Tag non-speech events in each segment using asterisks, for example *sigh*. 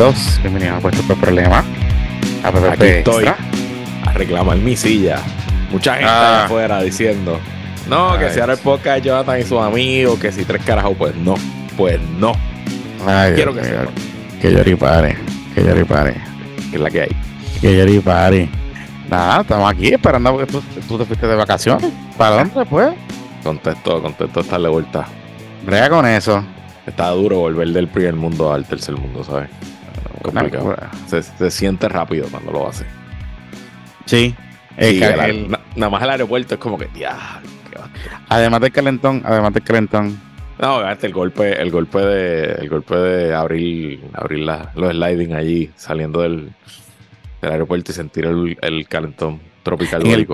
amiguitos, bienvenidos a Puesto por Problema. A PPP Aquí estoy Extra. a reclamar mi silla. Mucha gente Ah. allá afuera diciendo, no, que si ahora el podcast de Jonathan y sus amigos, que si tres carajos, pues no, pues no, Ay, quiero Dios que sepan Que llori pare, que llori pare, que es la que hay. que llori pare. Nada, estamos aquí esperando que tú, tú te fuiste de vacaciones. ¿Para dónde pues? Contexto, contexto estar de vuelta. Brega con eso. Está duro volver del primer mundo al tercer mundo, ¿sabes? Complicado. Se, se siente rápido cuando lo hace. Sí. El el- el- na- nada más el aeropuerto es como que, ya, además del calentón, además del calentón. No, el golpe, el golpe de, el golpe de abrir, abrir la- los sliding allí, saliendo del, del aeropuerto y sentir el, el calentón tropical En el-.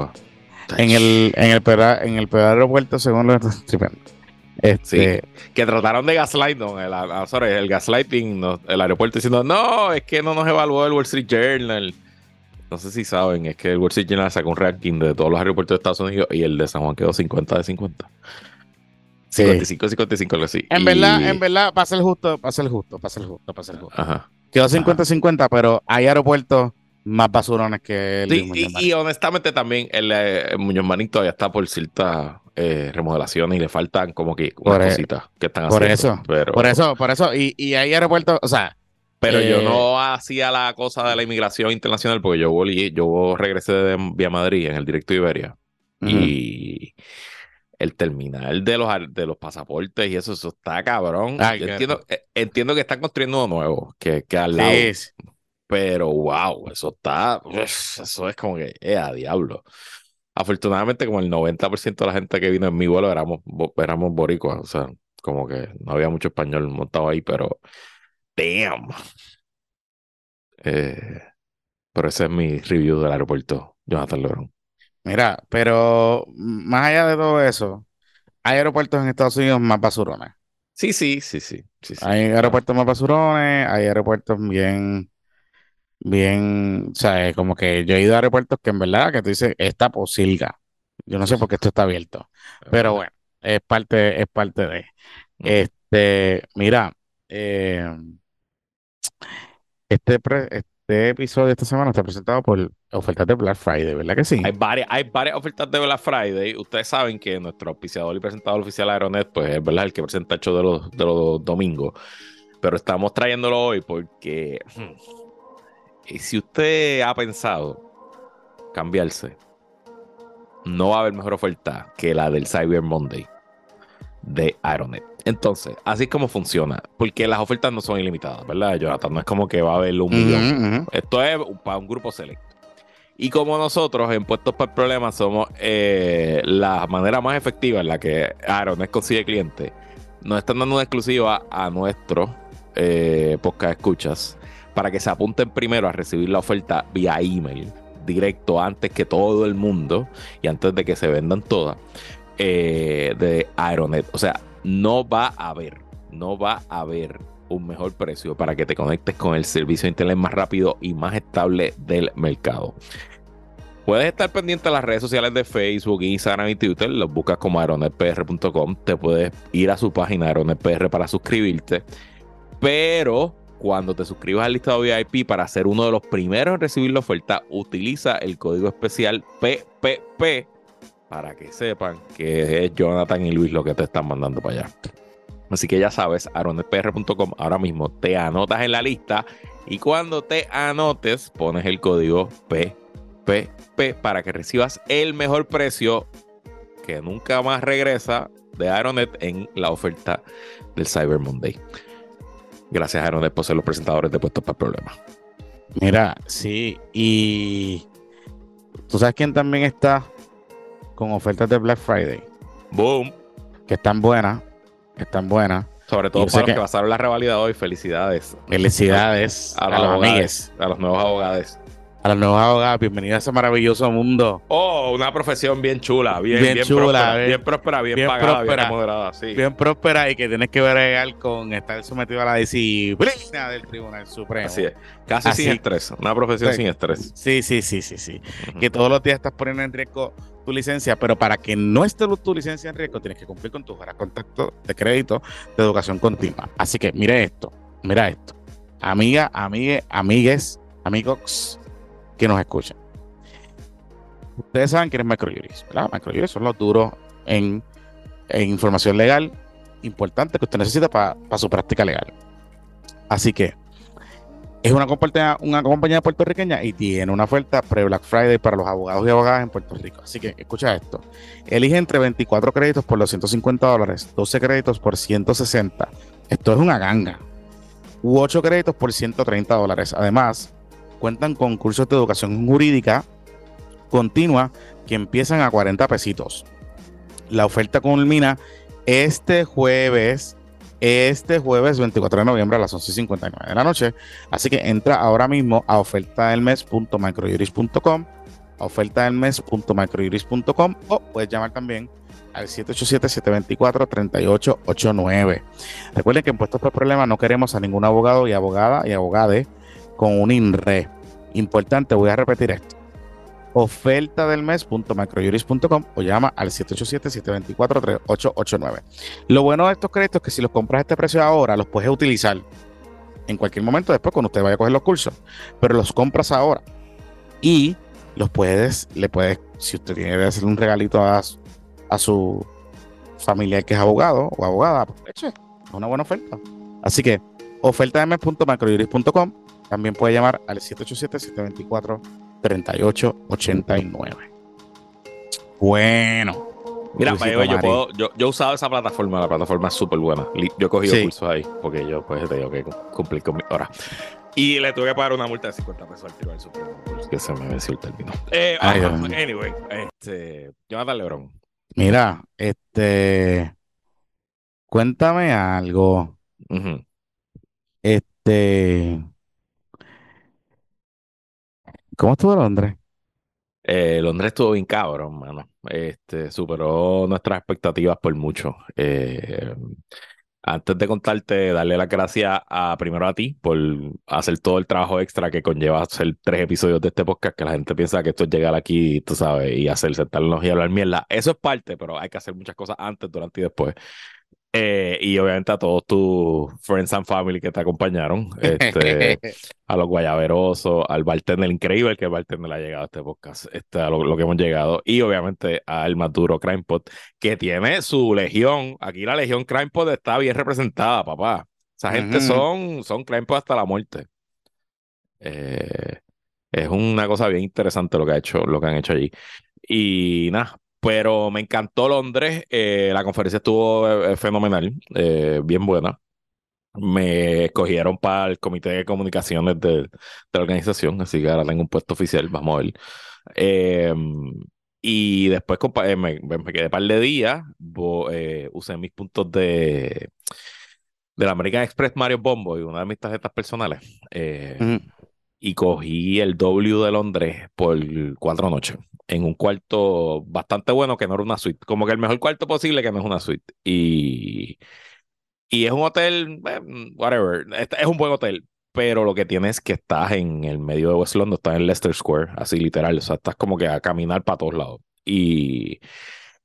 En el, en el, en el peor aeropuerto, según los *laughs* tripulantes. Este, Que trataron de gaslight, no, el, ah, sorry, el gaslighting, no, el aeropuerto diciendo, no, es que no nos evaluó el Wall Street Journal. No sé si saben, es que el Wall Street Journal sacó un ranking de todos los aeropuertos de Estados Unidos y el de San Juan quedó 50 de 50. Sí. 55, 55, algo así. En Y- verdad, en verdad, para ser justo, para ser justo, para ser justo, para ser justo. Ajá. Quedó 50-50, pero hay aeropuertos más basurones que el Sí, de Muñoz y, Marín. y honestamente también el, eh, Muñoz Marín todavía está por ciertas eh, remodelaciones y le faltan como que unas e- cositas que están por haciendo. eso, pero, Por eso, por eso, y, y hay aeropuertos, o sea, pero yo eh, no hacía la cosa de la inmigración internacional porque yo volví, yo regresé de vía Madrid en el directo de Iberia y el terminal de los de los pasaportes y eso, eso está cabrón. Ay, Yo qué- entiendo, eh, entiendo que están construyendo uno nuevo, que, que al lado. sí. Pero wow, eso está, eso es como que, eh, a diablo. Afortunadamente, como el 90% de la gente que vino en mi vuelo éramos, éramos boricuas, o sea, como que no había mucho español montado ahí, pero damn. Eh, pero ese es mi review del aeropuerto, Jonathan Lebron. Mira, pero más allá de todo eso, hay aeropuertos en Estados Unidos más basurones. Sí, sí, sí, sí, sí, sí. Hay aeropuertos más basurones, hay aeropuertos bien, bien, o sea, es como que yo he ido a aeropuertos que en verdad que tú dices, esta posilga. Yo no sé por qué esto está abierto, pero bueno, es parte, es parte de. Este, mira, eh, este, pre- este episodio de esta semana está presentado por ofertas de Black Friday, ¿verdad que sí? Hay varias, hay varias ofertas de Black Friday. Ustedes saben que nuestro auspiciador y presentador oficial Aeronet, pues es verdad el que presenta el show de los, de los domingos. Pero estamos trayéndolo hoy porque hmm, y si usted ha pensado cambiarse, no va a haber mejor oferta que la del Cyber Monday de Aeronet. Entonces, así es como funciona, porque las ofertas no son ilimitadas, ¿verdad, Jonathan? No es como que va a haber un millón. Esto es para un grupo selecto. Y como nosotros en Puestos para el Problema somos eh, la manera más efectiva en la que Aeronet consigue clientes, nos están dando una exclusiva a nuestro eh, podcast escuchas para que se apunten primero a recibir la oferta vía email directo antes que todo el mundo y antes de que se vendan todas eh, de Aeronet. O sea, no va a haber, no va a haber un mejor precio para que te conectes con el servicio de internet más rápido y más estable del mercado. Puedes estar pendiente de las redes sociales de Facebook, Instagram y Twitter. Los buscas como aeronetpr.com. Te puedes ir a su página aeronetpr para suscribirte. Pero cuando te suscribas al listado VIP para ser uno de los primeros en recibir la oferta, utiliza el código especial PPP para que sepan que es Jonathan y Luis lo que te están mandando para allá. Así que ya sabes, aronetpr.com ahora mismo te anotas en la lista y cuando te anotes pones el código PPP para que recibas el mejor precio que nunca más regresa de Aeronet en la oferta del Cyber Monday. Gracias Aeronet por ser los presentadores de Puestos para Problemas. Mira, sí, y tú sabes quién también está con ofertas de Black Friday, Boom. que están buenas, que están buenas. Sobre todo para los que- que pasaron la revalida hoy. Felicidades Felicidades a, a, los amigues, abogados, a los nuevos abogados. A los nuevos abogados, bienvenidos a ese maravilloso mundo. Oh, una profesión bien chula, bien, Bien bien, chula, próspera, bien- bien próspera, bien, bien pagada, próspera. bien moderada, sí. Bien próspera y que tienes que bregar con estar sometido a la disciplina del Tribunal Supremo. Así es. Casi Así- sin estrés. Una profesión Sí. sin estrés. Sí, sí, sí, sí, sí. Que todos los días estás poniendo en riesgo tu licencia, pero para que no esté tu licencia en riesgo, tienes que cumplir con tus horas de contacto de crédito de educación continua. Así que mire esto, mira esto. amiga, amigue, amigues, amigos que nos escuchan. Ustedes saben quién es Microjuris, ¿verdad? Microjuris son los duros en, información legal importante que usted necesita para su práctica legal. Así que es una compañía, una compañía puertorriqueña y tiene una oferta pre-Black Friday para los abogados y abogadas en Puerto Rico. Así que escucha esto. Elige entre 24 créditos por los 150 dólares, 12 créditos por 160. Esto es una ganga. U 8 créditos por 130 dólares. Además, cuentan con cursos de educación jurídica continua que empiezan a 40 pesitos. La oferta culmina este jueves, este jueves 24 de noviembre a las 11.59 de la noche. Así que entra ahora mismo a ofertadelmes.microjuris.com, a ofertadelmes.microjuris.com o puedes llamar también al 787-724-3889. Recuerden que en puestos por problemas no queremos a ningún abogado y abogada y abogade con un INRE. Importante, voy a repetir esto oferta del mes.macrojuris.com o llama al 787-724-3889. Lo bueno de estos créditos es que si los compras a este precio ahora, los puedes utilizar en cualquier momento después cuando usted vaya a coger los cursos, pero los compras ahora y los puedes, le puedes, si usted tiene que hacer un regalito a, a su familia que es abogado o abogada, pues es una buena oferta. Así que oferta también puede llamar al 787 724 3889. Bueno. Mira, yo, puedo, yo, yo, he usado esa plataforma, la plataforma es súper buena. Yo he cogido cursos ahí, porque yo pues te digo que cumplí con mi hora. Y le tuve que pagar una multa de 50 pesos al tiro del Supremo, que se me venció el término. Eh, anyway, este, Jonathan Lebron. Mira, este, cuéntame algo. Este, ¿Cómo estuvo Londres? Eh, Londres estuvo bien cabrón, mano. Este, superó nuestras expectativas por mucho. Eh, antes de contarte, darle las gracias a, primero a ti por hacer todo el trabajo extra que conlleva hacer tres episodios de este podcast, que la gente piensa que esto es llegar aquí, tú sabes, y hacer sentarnos y hablar mierda. Eso es parte, pero hay que hacer muchas cosas antes, durante y después. Eh, y obviamente a todos tus friends and family que te acompañaron, este, *laughs* a los guayaberosos, al bartender increíble que el bartender ha llegado a este podcast, este, a lo, que hemos llegado, y obviamente al Maduro CrimePod, que tiene su legión. Aquí la legión CrimePod está bien representada, papá. Esa gente son, son CrimePod hasta la muerte. Eh, es una cosa bien interesante lo que ha hecho, lo que han hecho allí. Y nada, pero me encantó Londres. Eh, la conferencia estuvo eh, fenomenal, eh, bien buena. Me escogieron para el comité de comunicaciones de, la organización, así que ahora tengo un puesto oficial, vamos a ver. Em, y después me, quedé un par de días, usé mis puntos de, de la American Express Mario Bombo y una de mis tarjetas personales y cogí el W de Londres por cuatro noches en un cuarto bastante bueno que no era una suite, como que el mejor cuarto posible que no es una suite. Y, y es un hotel, eh, whatever, es un buen hotel, pero lo que tienes es que estás en el medio de West London, estás en Leicester Square, así literal, o sea, estás como que a caminar para todos lados. Y,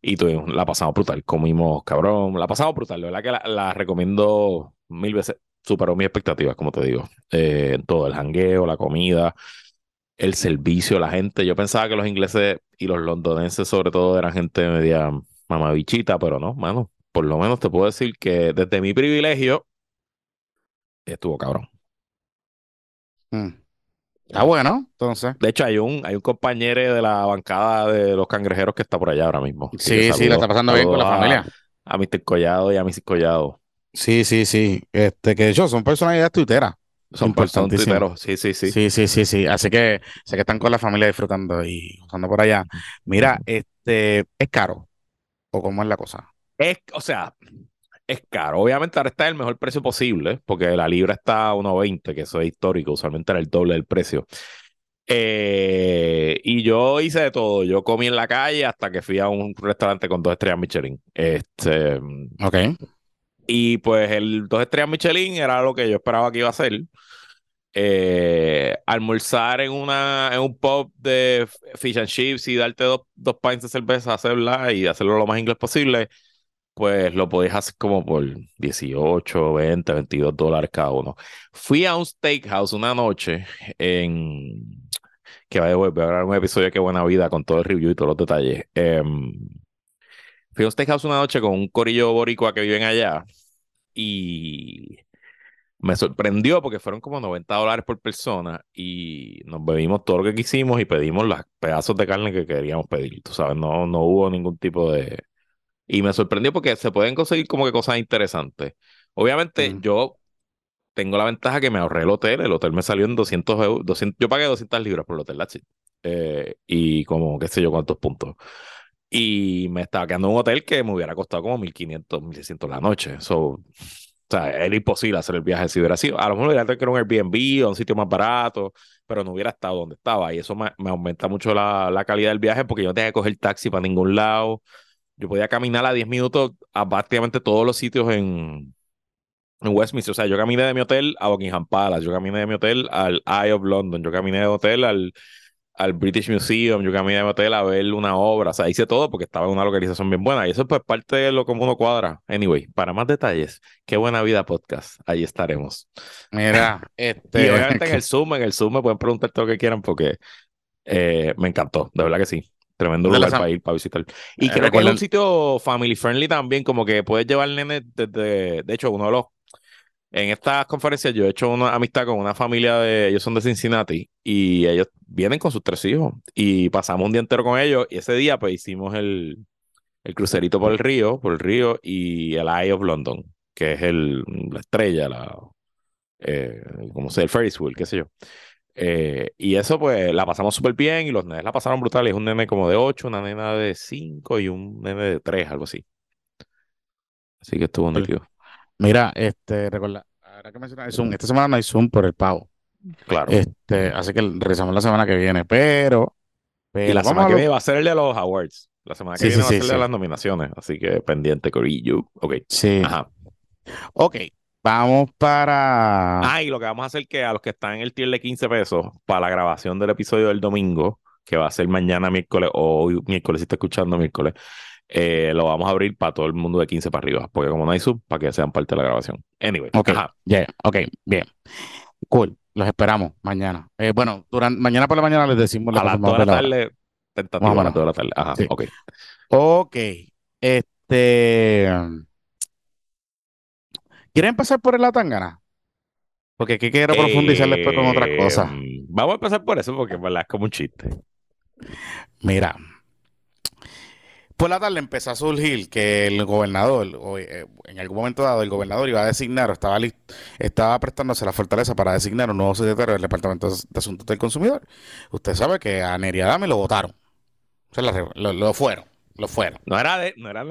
y la pasamos brutal, comimos cabrón, la pasamos brutal, la verdad que la, la recomiendo mil veces superó mis expectativas, como te digo. Eh, todo el jangueo, la comida, el servicio, la gente. Yo pensaba que los ingleses y los londonenses, sobre todo, eran gente media mamabichita, pero no, mano. Por lo menos te puedo decir que desde mi privilegio estuvo cabrón. Mm. Está bueno, entonces. De hecho, hay un, hay un compañero de la bancada de los cangrejeros que está por allá ahora mismo. Sí, sí, lo está pasando bien con la familia. A Mr. Collado y a Mr. Collado. Sí, sí, sí. Este, que de hecho son personalidades tuiteras. Son personas sí, sí, sí. Sí, sí, sí, sí. Así que sé que están con la familia disfrutando y usando por allá. Mira, este, ¿es caro? ¿O cómo es la cosa? Es, o sea, es caro. Obviamente ahora está el mejor precio posible, porque la libra está a 1.20, que eso es histórico. Usualmente era el doble del precio. Eh, y yo hice de todo. Yo comí en la calle hasta que fui a un restaurante con dos estrellas Michelin. Este, ok. Y pues el dos estrellas Michelin era lo que yo esperaba que iba a hacer. Eh, almorzar en, una, en un pub de fish and chips y darte dos, dos pints de cerveza, hacerla y hacerlo lo más inglés posible, pues lo podías hacer como por 18, 20, 22 dólares cada uno. Fui a un steakhouse una noche en... Que va a haber un episodio Qué Buena Vida con todo el review y todos los detalles. Em, fui a un steakhouse una noche con un corillo boricua que viven allá y me sorprendió porque fueron como 90 dólares por persona y nos bebimos todo lo que quisimos y pedimos los pedazos de carne que queríamos pedir. Tú sabes, no, no hubo ningún tipo de... Y me sorprendió porque se pueden conseguir como que cosas interesantes. Obviamente Mm. yo tengo la ventaja que me ahorré el hotel. El hotel me salió en 200 euros. 200, yo pagué 200 libras por el hotel, it. Eh, y como qué sé yo cuántos puntos. Y me estaba quedando en un hotel que me hubiera costado como 1500, 1600 la noche. So, o sea, era imposible hacer el viaje si hubiera sido. A lo mejor hubiera tenido que ir a un Airbnb o un sitio más barato, pero no hubiera estado donde estaba. Y eso me, me aumenta mucho la, la calidad del viaje porque yo no tenía que coger taxi para ningún lado. Yo podía caminar a 10 minutos a prácticamente todos los sitios en, en Westminster. O sea, yo caminé de mi hotel a Buckingham Palace, yo caminé de mi hotel al Eye of London, yo caminé de hotel al, al British Museum, yo caminé de hotel a ver una obra. O sea, hice todo porque estaba en una localización bien buena. Y eso es pues parte de lo como uno cuadra. Anyway, para más detalles, qué buena vida podcast. Ahí estaremos. Mira, *laughs* Y este. obviamente en el Zoom, en el Zoom me pueden preguntar todo lo que quieran porque eh, me encantó, de verdad que sí. Tremendo lugar para ir, para visitar. Y Eh, creo que es un sitio family friendly también, como que puedes llevar nene desde, de hecho, uno de los, en estas conferencias yo he hecho una amistad con una familia de, ellos son de Cincinnati y ellos vienen con sus tres hijos y pasamos un día entero con ellos y ese día pues hicimos el, el crucerito por el río, por el río y el Eye of London, que es el, la estrella, la, eh, como sea, el Ferris wheel, qué sé yo. Eh, y eso, pues, la pasamos súper bien y los nenes la pasaron brutal. Es un nene como de 8, una nena de 5 y un nene de 3, algo así. Así que estuvo nítido. Mira, este, recuerda, ahora que mencionas el Zoom, esta semana no hay Zoom por el pavo. Claro. Este, así que regresamos la semana que viene, pero, pero y la semana que viene va a ser el de los awards. La semana que Sí, viene sí, va a sí, ser el de las nominaciones. Así que pendiente, Corillo. Ok. Sí. Ajá. Ok, vamos para. Ah, y lo que vamos a hacer que a los que están en el tier de 15 pesos para la grabación del episodio del domingo, que va a ser mañana miércoles o hoy miércoles, si está escuchando miércoles, eh, lo vamos a abrir para todo el mundo de 15 para arriba, porque como no hay sub, para que sean parte de la grabación. Anyway, Ok, ajá. yeah, ok, bien. Cool, los esperamos mañana. Eh, bueno, durante, mañana por la mañana les decimos la A las confirmamos 2 de la tarde, tentativa, a las menos. 2 de la tarde. Ajá, Sí. ok. Ok, este. ¿Quieren empezar por la tangana? Porque aquí quiero profundizar después con otras cosas. Eh, Vamos a empezar por eso, porque en verdad es como un chiste. Mira, por la tarde empezó a surgir que el gobernador, o, eh, en algún momento dado, el gobernador iba a designar, o estaba, estaba prestándose la fortaleza para designar un nuevo secretario del Departamento de Asuntos del Consumidor. Usted sabe que a Neri Adame lo votaron. O lo, fueron, lo fueron. No era de, no era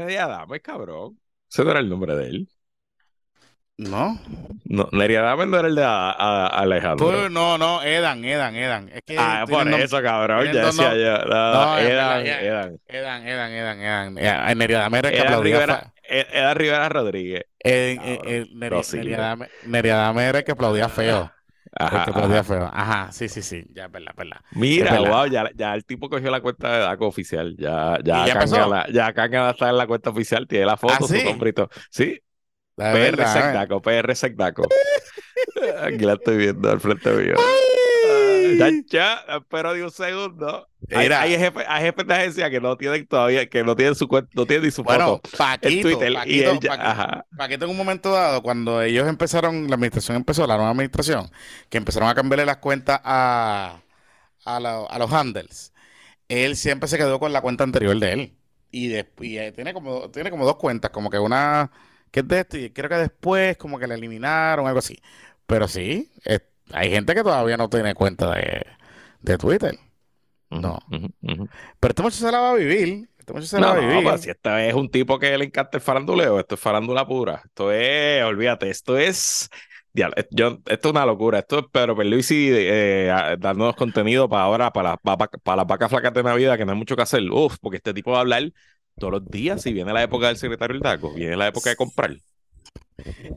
cabrón. Ese no era el nombre de él. ¿No? No, Adame no era el de a- a- Alejandro. Pues, no, no, Edan, Edan, Edan. Es que Ah, por eso, cabrón. Ya decía yo. No, en Edan, Edan. Edan, Edan, Edan, Edan. Eh, Neri Adame era el que Edan aplaudía. Rivera, E- Edan Rivera Rodríguez. Eh, eh, eh, Neri- no sirve. Neri Adame- Neri Adame era el que aplaudía feo. Ajá, El que aplaudía ajá. feo. Ajá, sí, sí, sí. Ya, es verdad, verdad. Mira, verdad. wow, ya, ya el tipo cogió la cuenta de DACO oficial. Ya, ya, ¿Y ya la- ya Kanga está en la cuenta oficial, tiene la foto, ¿Ah, su sí? todo. Sí, La PR verdad, Sec eh. DACO, PR Sec DACO. Aquí la estoy viendo al frente mío. Ya, ya, espero de un segundo. Hay, Mira. hay jefes, hay jefes de agencia que no tienen todavía, que no tienen su cuenta, no tienen ni su Bueno, foto Paquito, en Twitter. y Paquito, él ya- Paquito, ajá. Paquito en un momento dado, cuando ellos empezaron, la administración empezó, la nueva administración, que empezaron a cambiarle las cuentas a, a, la- a los handles, él siempre se quedó con la cuenta anterior de él. Y, de- y, eh, tiene como, tiene como dos cuentas, como que una que es de esto y creo que después como que la eliminaron, algo así. Pero sí, hay gente que todavía no tiene cuenta de, de Twitter. No. Pero este muchacho se la va a vivir. Este muchacho se la No, va a no, vivir. pues si esta es un tipo que le encanta el faranduleo, esto es farándula pura. Esto es, olvídate, esto es. eh, yo, esto es una locura. Esto es Pedro Perluisi eh, dándonos contenido para ahora, para, las vacas- para las vacas flacas de Navidad, que no hay mucho que hacer. Uf, porque este tipo va a hablar todos los días. Si viene la época del secretario del DACO, viene la época de comprar.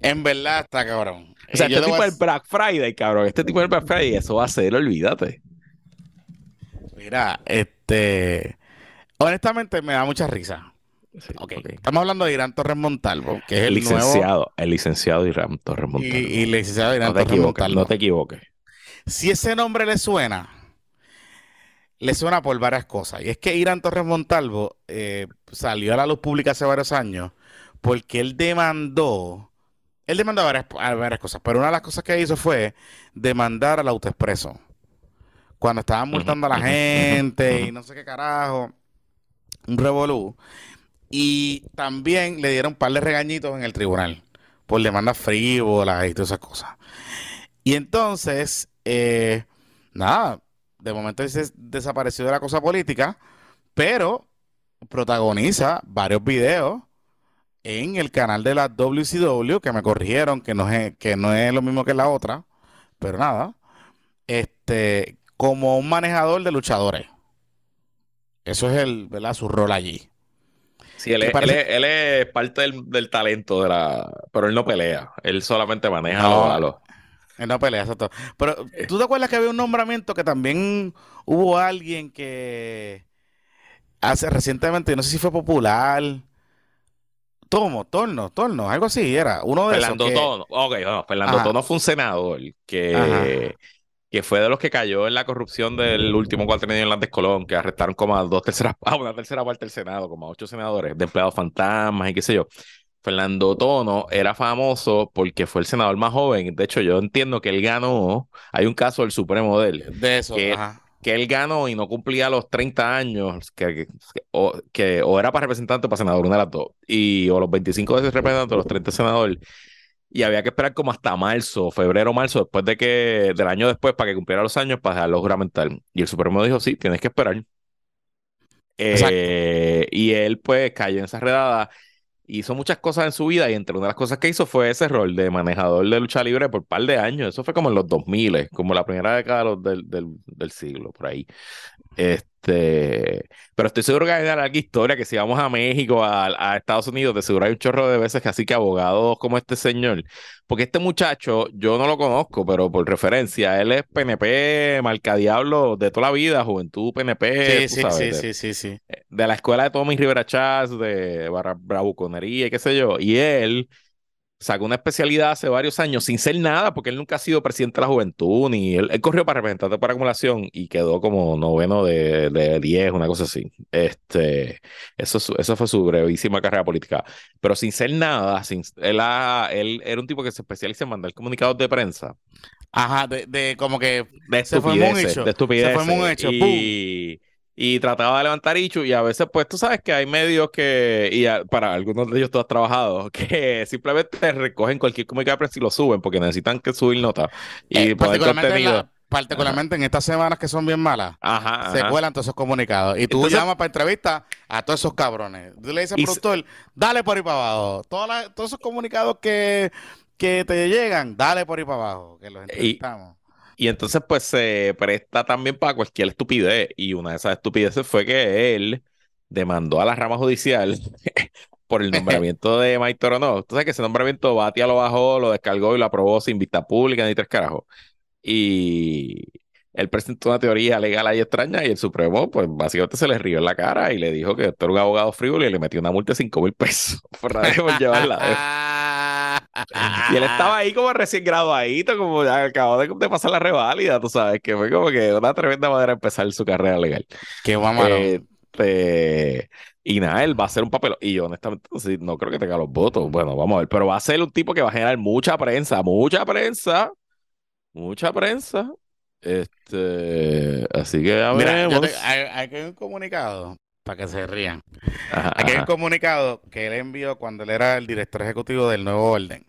En verdad está cabrón. O sea, Eh, este tipo a- del Black Friday, cabrón. Este tipo del Black Friday, eso va a ser, olvídate. Mira, este. Honestamente me da mucha risa. Estamos hablando de Irán Torres Montalvo, que es el, licenciado, el licenciado Irán Torres Montalvo. Y, el licenciado Irán no Torres Montalvo. No te equivoques. Si ese nombre le suena, le suena por varias cosas. Y es que Irán Torres Montalvo eh, salió a la luz pública hace varios años porque él demandó, él demandó varias, varias cosas, pero una de las cosas que hizo fue demandar al autoexpreso. Cuando estaban multando a la gente y no sé qué carajo, un revolú. Y también le dieron un par de regañitos en el tribunal por demandas frívolas y todas esas cosas. Y entonces, eh, nada, de momento se desapareció de la cosa política, pero protagoniza varios videos en el canal de la WCW, que me corrigieron, que no es, que no es lo mismo que la otra, pero nada, este, como un manejador de luchadores. Eso es el, ¿verdad? su rol allí. Sí, él es, parte del, talento de la. Pero él no pelea. Él solamente maneja a los. Él no pelea, exacto. Pero, eh. ¿tú te acuerdas que había un nombramiento que también hubo alguien que hace recientemente, no sé si fue popular. Tomo, Torno, Torno, algo así era. Uno de Fernando esos Tono. Ok, no, Fernando Tono fue un senador que que fue de los que cayó en la corrupción del último cuatrenio en Landes Colón, que arrestaron como a dos terceras, *laughs* a una tercera parte del Senado, como a ocho senadores de empleados fantasmas y qué sé yo. Fernando Tono era famoso porque fue el senador más joven. De hecho, yo entiendo que él ganó. Hay un caso del Supremo de él. De eso, que, que él ganó y no cumplía los 30 años, que, o, que, o era para representante o para senador, una de las dos. Y, o los 25 veces representante, o los 30 senadores y había que esperar como hasta marzo, febrero, marzo, después de que, del año después, para que cumpliera los años, para dejarlo juramentar. Y el Supremo dijo, sí, tienes que esperar. Eh, y él, pues, cayó en esa redada. Hizo muchas cosas en su vida y entre una de las cosas que hizo fue ese rol de manejador de lucha libre por un par de años. Eso fue como en los 2000, como la primera década del, del, del siglo, por ahí. Este, pero estoy seguro que hay una larga historia que si vamos a México, a, Estados Unidos, de seguro hay un chorro de veces que así que abogados como este señor, porque este muchacho yo no lo conozco, pero por referencia, él es PNP, marcadiablo de toda la vida, juventud PNP, sí, sí, sí, sí, sí, sí, de la escuela de Tommy Rivera Chávez, de Bravuconería y qué sé yo, y él sacó una especialidad hace varios años sin ser nada, porque él nunca ha sido presidente de la juventud, ni él, corrió para representante para acumulación y quedó como noveno de, de 10, una cosa así. Este, eso, eso fue su brevísima carrera política. Pero sin ser nada, sin, él, él era un tipo que se especializa en mandar comunicados de prensa. Ajá, de, de como que de se fue un hecho. De estupidez. Se fue un hecho. Y, y trataba de levantar Ichu y a veces pues tú sabes que hay medios que, y para algunos de ellos tú has trabajado, *laughs* que simplemente recogen cualquier comunicado y lo suben porque necesitan que subir nota y eh, particularmente particularmente en estas semanas que son bien malas, se cuelan todos esos comunicados. Y tú llamas para entrevista a todos esos cabrones. Tú le dices al productor, dale por ahí para abajo. todos esos comunicados que, que te llegan, dale por ahí para abajo, que los entrevistamos. Y entonces, pues se presta también para cualquier estupidez. Y una de esas estupideces fue que él demandó a la rama judicial *laughs* por el *laughs* nombramiento de Mike Toro. Tú sabes que ese nombramiento Batia lo bajó, lo descargó y lo aprobó sin vista pública ni tres carajos. Y él presentó una teoría legal y extraña y el Supremo, pues básicamente se le rió en la cara y le dijo que esto era un abogado frívolo y le metió una multa de 5 mil pesos *laughs* por, por llevarla. Y él estaba ahí como recién graduadito, como acabó de, pasar la reválida, tú sabes, que fue como que una tremenda manera de empezar su carrera legal. Qué mamá. Este, y nada, él va a ser un papel. Y yo, honestamente, no creo que tenga los votos. Bueno, vamos a ver. Pero va a ser un tipo que va a generar mucha prensa, mucha prensa, mucha prensa. Este, así que a Mira, hay, hay, que un comunicado para que se rían. Aquí hay un comunicado que él envió cuando él era el director ejecutivo del Nuevo Orden,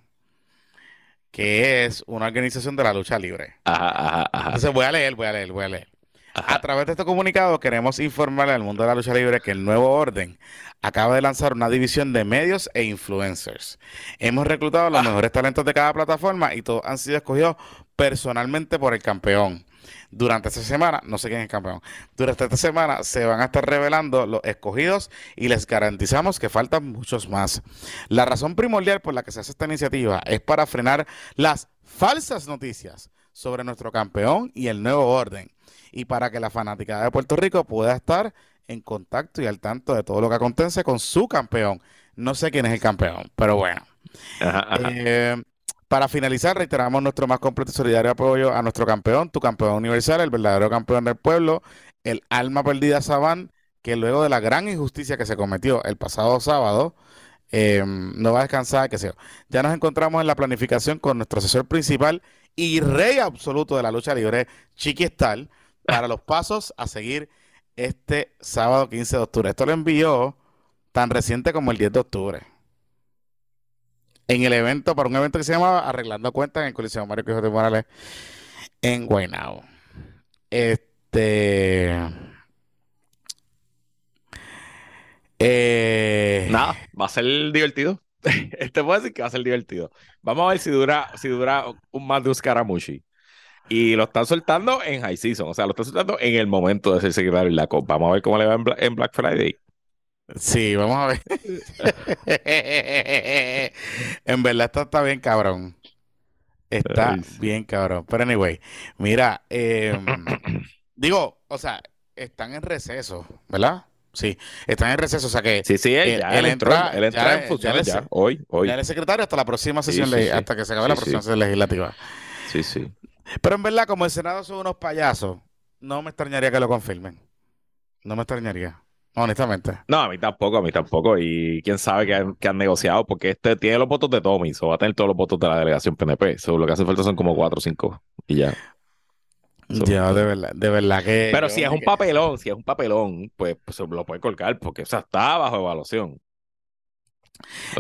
que es una organización de la lucha libre. Entonces voy a leer, voy a leer, voy a leer. A través de este comunicado queremos informarle al mundo de la lucha libre que el Nuevo Orden acaba de lanzar una división de medios e influencers. Hemos reclutado los ah. mejores talentos de cada plataforma y todos han sido escogidos personalmente por el campeón durante esta semana, no sé quién es el campeón, durante esta semana se van a estar revelando los escogidos y les garantizamos que faltan muchos más. La razón primordial por la que se hace esta iniciativa es para frenar las falsas noticias sobre nuestro campeón y el nuevo orden y para que la fanática de Puerto Rico pueda estar en contacto y al tanto de todo lo que acontece con su campeón. No sé quién es el campeón, pero bueno. Eh, para finalizar, reiteramos nuestro más completo y solidario apoyo a nuestro campeón, tu campeón universal, el verdadero campeón del pueblo, el alma perdida Saban, que luego de la gran injusticia que se cometió el pasado sábado, eh, no va a descansar, que sea. Ya nos encontramos en la planificación con nuestro asesor principal y rey absoluto de la lucha libre, Chiqui Stal, para los pasos a seguir este sábado 15 de octubre. Esto lo envió tan reciente como el 10 de octubre. En el evento, para un evento que se llamaba Arreglando Cuentas en el Coliseo Mario Quijote Morales en Guaynabo. Este. Eh, Nada, va a ser divertido. *laughs* este puede decir que va a ser divertido. Vamos a ver si dura, si dura un más de un Scaramucci. Y lo están soltando en High Season, o sea, lo están soltando en el momento de ser secretario en la COP. Vamos a ver cómo le va en, Black Friday. Sí, vamos a ver. *laughs* en verdad, esto está bien cabrón. Está bien cabrón. Pero anyway, mira, em, *clears throat* digo, o sea, están en receso, ¿verdad? Sí, están en receso, o sea que sí, sí, él, ya, él, entra, él entra en funciones ya, hoy, hoy. Ya el secretario hasta la próxima sesión, hasta que se acabe la próxima sesión legislativa. Sí, sí. Pero en verdad, como el Senado son unos payasos, no me extrañaría que lo confirmen. No me extrañaría, honestamente. No, a mí tampoco, a mí tampoco. Y quién sabe qué han, han negociado, porque este tiene los votos de Tommy, o va a tener todos los votos de la delegación PNP. So, lo que hace falta son como cuatro o cinco y ya. Ya, de verdad, de verdad que. Pero si es un papelón, si es un papelón, pues, pues lo puede colgar, porque o sea, está bajo evaluación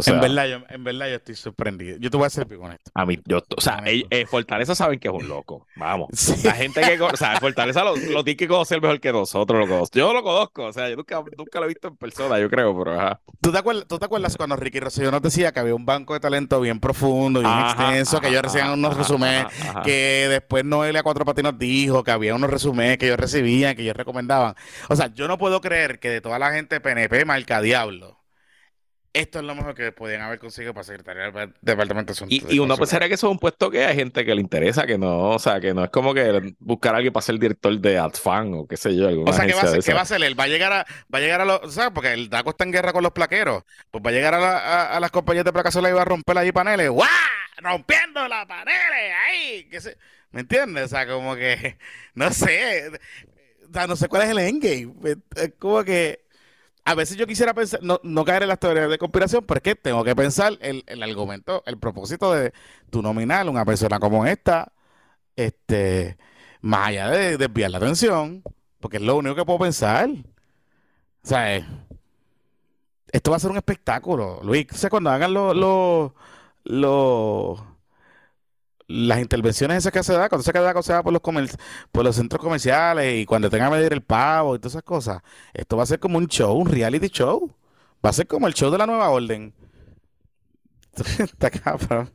en, verdad, yo, en verdad, yo estoy sorprendido. Yo te voy a ser con esto. A mí, yo, o sea, eh, Fortaleza saben que es un loco. Vamos. La gente que, o sea, Fortaleza lo, lo, tiene que conocer mejor que nosotros. Lo yo lo conozco, o sea, yo nunca, nunca lo he visto en persona, yo creo, pero ajá. ¿Tú te acuerdas, ¿tú te acuerdas cuando Ricky Rosselló nos decía que había un banco de talento bien profundo, bien extenso, que ellos recibían unos resúmenes, que después Noelia Cuatro Patinos dijo que había unos resúmenes que ellos recibían, que ellos recomendaban? O sea, yo no puedo creer que de toda la gente PNP marca diablo esto es lo mejor que podían haber conseguido para secretario del departamento de Y, y uno pensaría que eso es un puesto que hay gente que le interesa, que no, o sea, que no es como que buscar a alguien para ser director de AdFan o qué sé yo. O sea, ¿qué va, a hacer, ¿qué va a hacer él? Va a llegar a, va a llegar a los, ¿sabes? Porque el DACO está en guerra con los plaqueros. Pues va a llegar a, a, las compañías de placas solar y va a romper ahí paneles. ¡Guau! Rompiendo las paneles ahí. ¿Me entiendes? O sea, como que, *laughs* no sé. O sea, no sé cuál es el endgame. Es como que a veces yo quisiera pensar, no, no caer en las teorías de conspiración, pero es que tengo que pensar el, el argumento, el propósito de tu nominal, una persona como esta, este, más allá de desviar la atención, porque es lo único que puedo pensar. O sea, eh, esto va a ser un espectáculo, Luis. O sea, cuando hagan los, los las intervenciones esas que se da, cuando se da se da por los, por los centros comerciales y cuando tenga que medir el pavo y todas esas cosas, esto va a ser como un show, un reality show. Va a ser como el show de la nueva orden. *laughs* Está cabrón.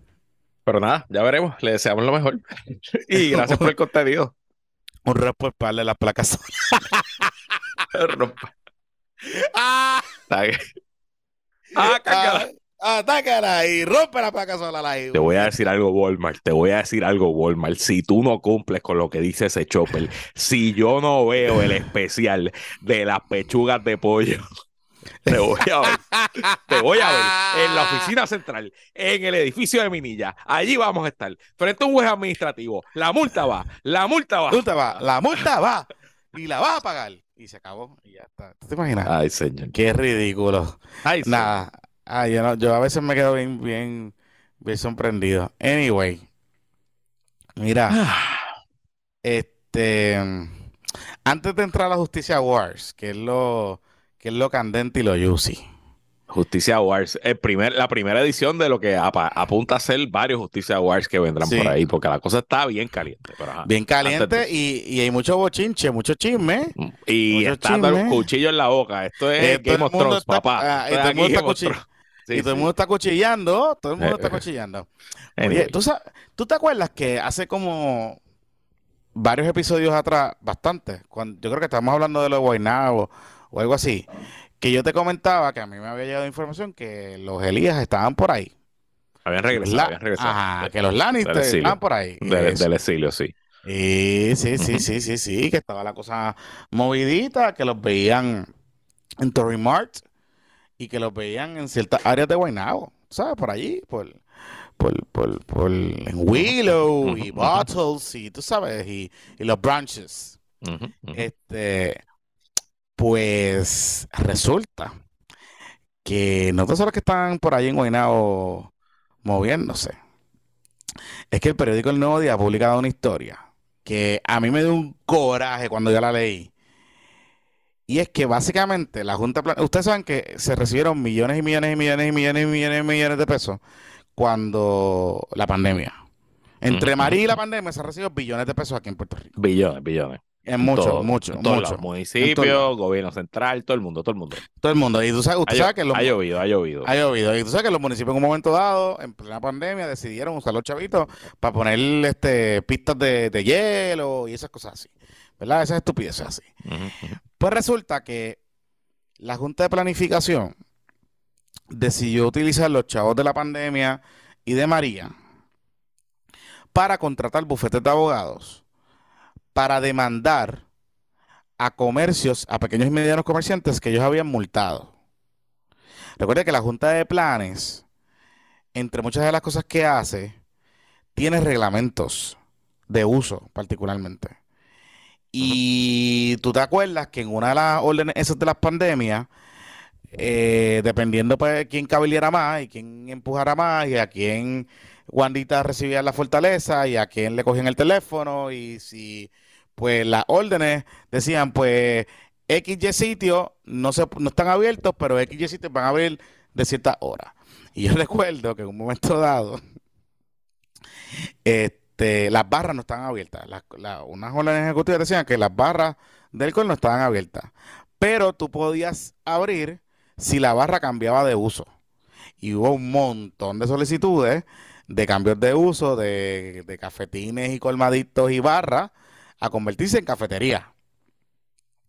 Pero nada, ya veremos. Le deseamos lo mejor. *laughs* y gracias por el contenido. Un rap por de las placas. *laughs* ah, ah, cagada. Atácala y rompe la placa sola la Te voy a decir algo, Walmart. Te voy a decir algo, Walmart. Si tú no cumples con lo que dice ese chopper, si yo no veo el especial de las pechugas de pollo, *laughs* te voy a ver. Te voy a ver en la oficina central, en el edificio de Minilla. Allí vamos a estar, frente a un juez administrativo. La multa va, la multa va. La multa va, la multa va. Y la vas a pagar. Y se acabó. Y ya está. te imaginas? Ay, señor. Qué ridículo. Ay, Nada. Ah, yo, no, yo a veces me quedo bien, bien, bien sorprendido. Anyway, mira, este, antes de entrar a la Justicia Wars, que es lo, que es lo candente y lo juicy. Justicia Wars, el primer, la primera edición de lo que apunta a ser varios Justicia Wars que vendrán por ahí, porque la cosa está bien caliente. bien caliente y, hay mucho bochinche, mucho chisme. Mm, y está el cuchillo en la boca. Esto es eh, Game of Thrones, papá. Ah, y todo el mundo está cuchillando, todo el mundo está eh, cuchillando. Oye, ¿tú, te acuerdas que hace como varios episodios atrás, bastante, cuando yo creo que estábamos hablando de lo de Guaynabo o algo así, que yo te comentaba que a mí me había llegado información que los Elías estaban por ahí. Habían regresado, habían regresado. Ajá, que los Lannister estaban por ahí. del exilio, sí. Y sí, sí, sí, sí, sí, que estaba la cosa movidita, que los veían en Torrey Mart y que los veían en ciertas áreas de Guaynabo, ¿sabes? Por allí, por, por, por, por en Willow y Bottles y tú sabes, y, y los branches. Este, pues resulta que no todos los que están por ahí en Guaynabo moviéndose. Es que el periódico El Nuevo Día ha publicado una historia que a mí me dio un coraje cuando yo la leí. Y es que básicamente la Junta, Plan- ustedes saben que se recibieron millones y millones y millones y millones y millones y millones de pesos cuando la pandemia. Entre María y la pandemia se han recibido billones de pesos aquí en Puerto Rico. Billones, billones. Es mucho, Todo, mucho, en todos mucho. En todos municipios, gobierno central, todo el mundo, todo el mundo. Todo el mundo. Y tú sabes, usted Ha, sabe que los, ha llovido, ha llovido. ha llovido. Y tú sabes que los municipios en un momento dado, en plena pandemia, decidieron usar los chavitos para poner este, pistas de, de hielo y esas cosas así. ¿Verdad? Esas estupideces así. Pues resulta que la Junta de Planificación decidió utilizar los chavos de la pandemia y de María para contratar bufetes de abogados para demandar a comercios, a pequeños y medianos comerciantes que ellos habían multado. Recuerde que la Junta de Planes, entre muchas de las cosas que hace, tiene reglamentos de uso particularmente. Y tú te acuerdas que en una de las órdenes esas de las pandemias, eh, dependiendo pues quién cabeliera más y quién empujara más y a quién Wandita recibía la fortaleza y a quién le cogían el teléfono y si pues las órdenes decían pues XY sitios no se, no están abiertos, pero XY sitios van a abrir de cierta hora. Y yo *laughs* recuerdo que en un momento dado, este, las barras no estaban abiertas. Las- la- unas órdenes ejecutivas decían que las barras del alcohol no estaban abiertas. Pero tú podías abrir si la barra cambiaba de uso. Y hubo un montón de solicitudes de cambios de uso de, de cafetines y colmaditos y barras a convertirse en cafetería.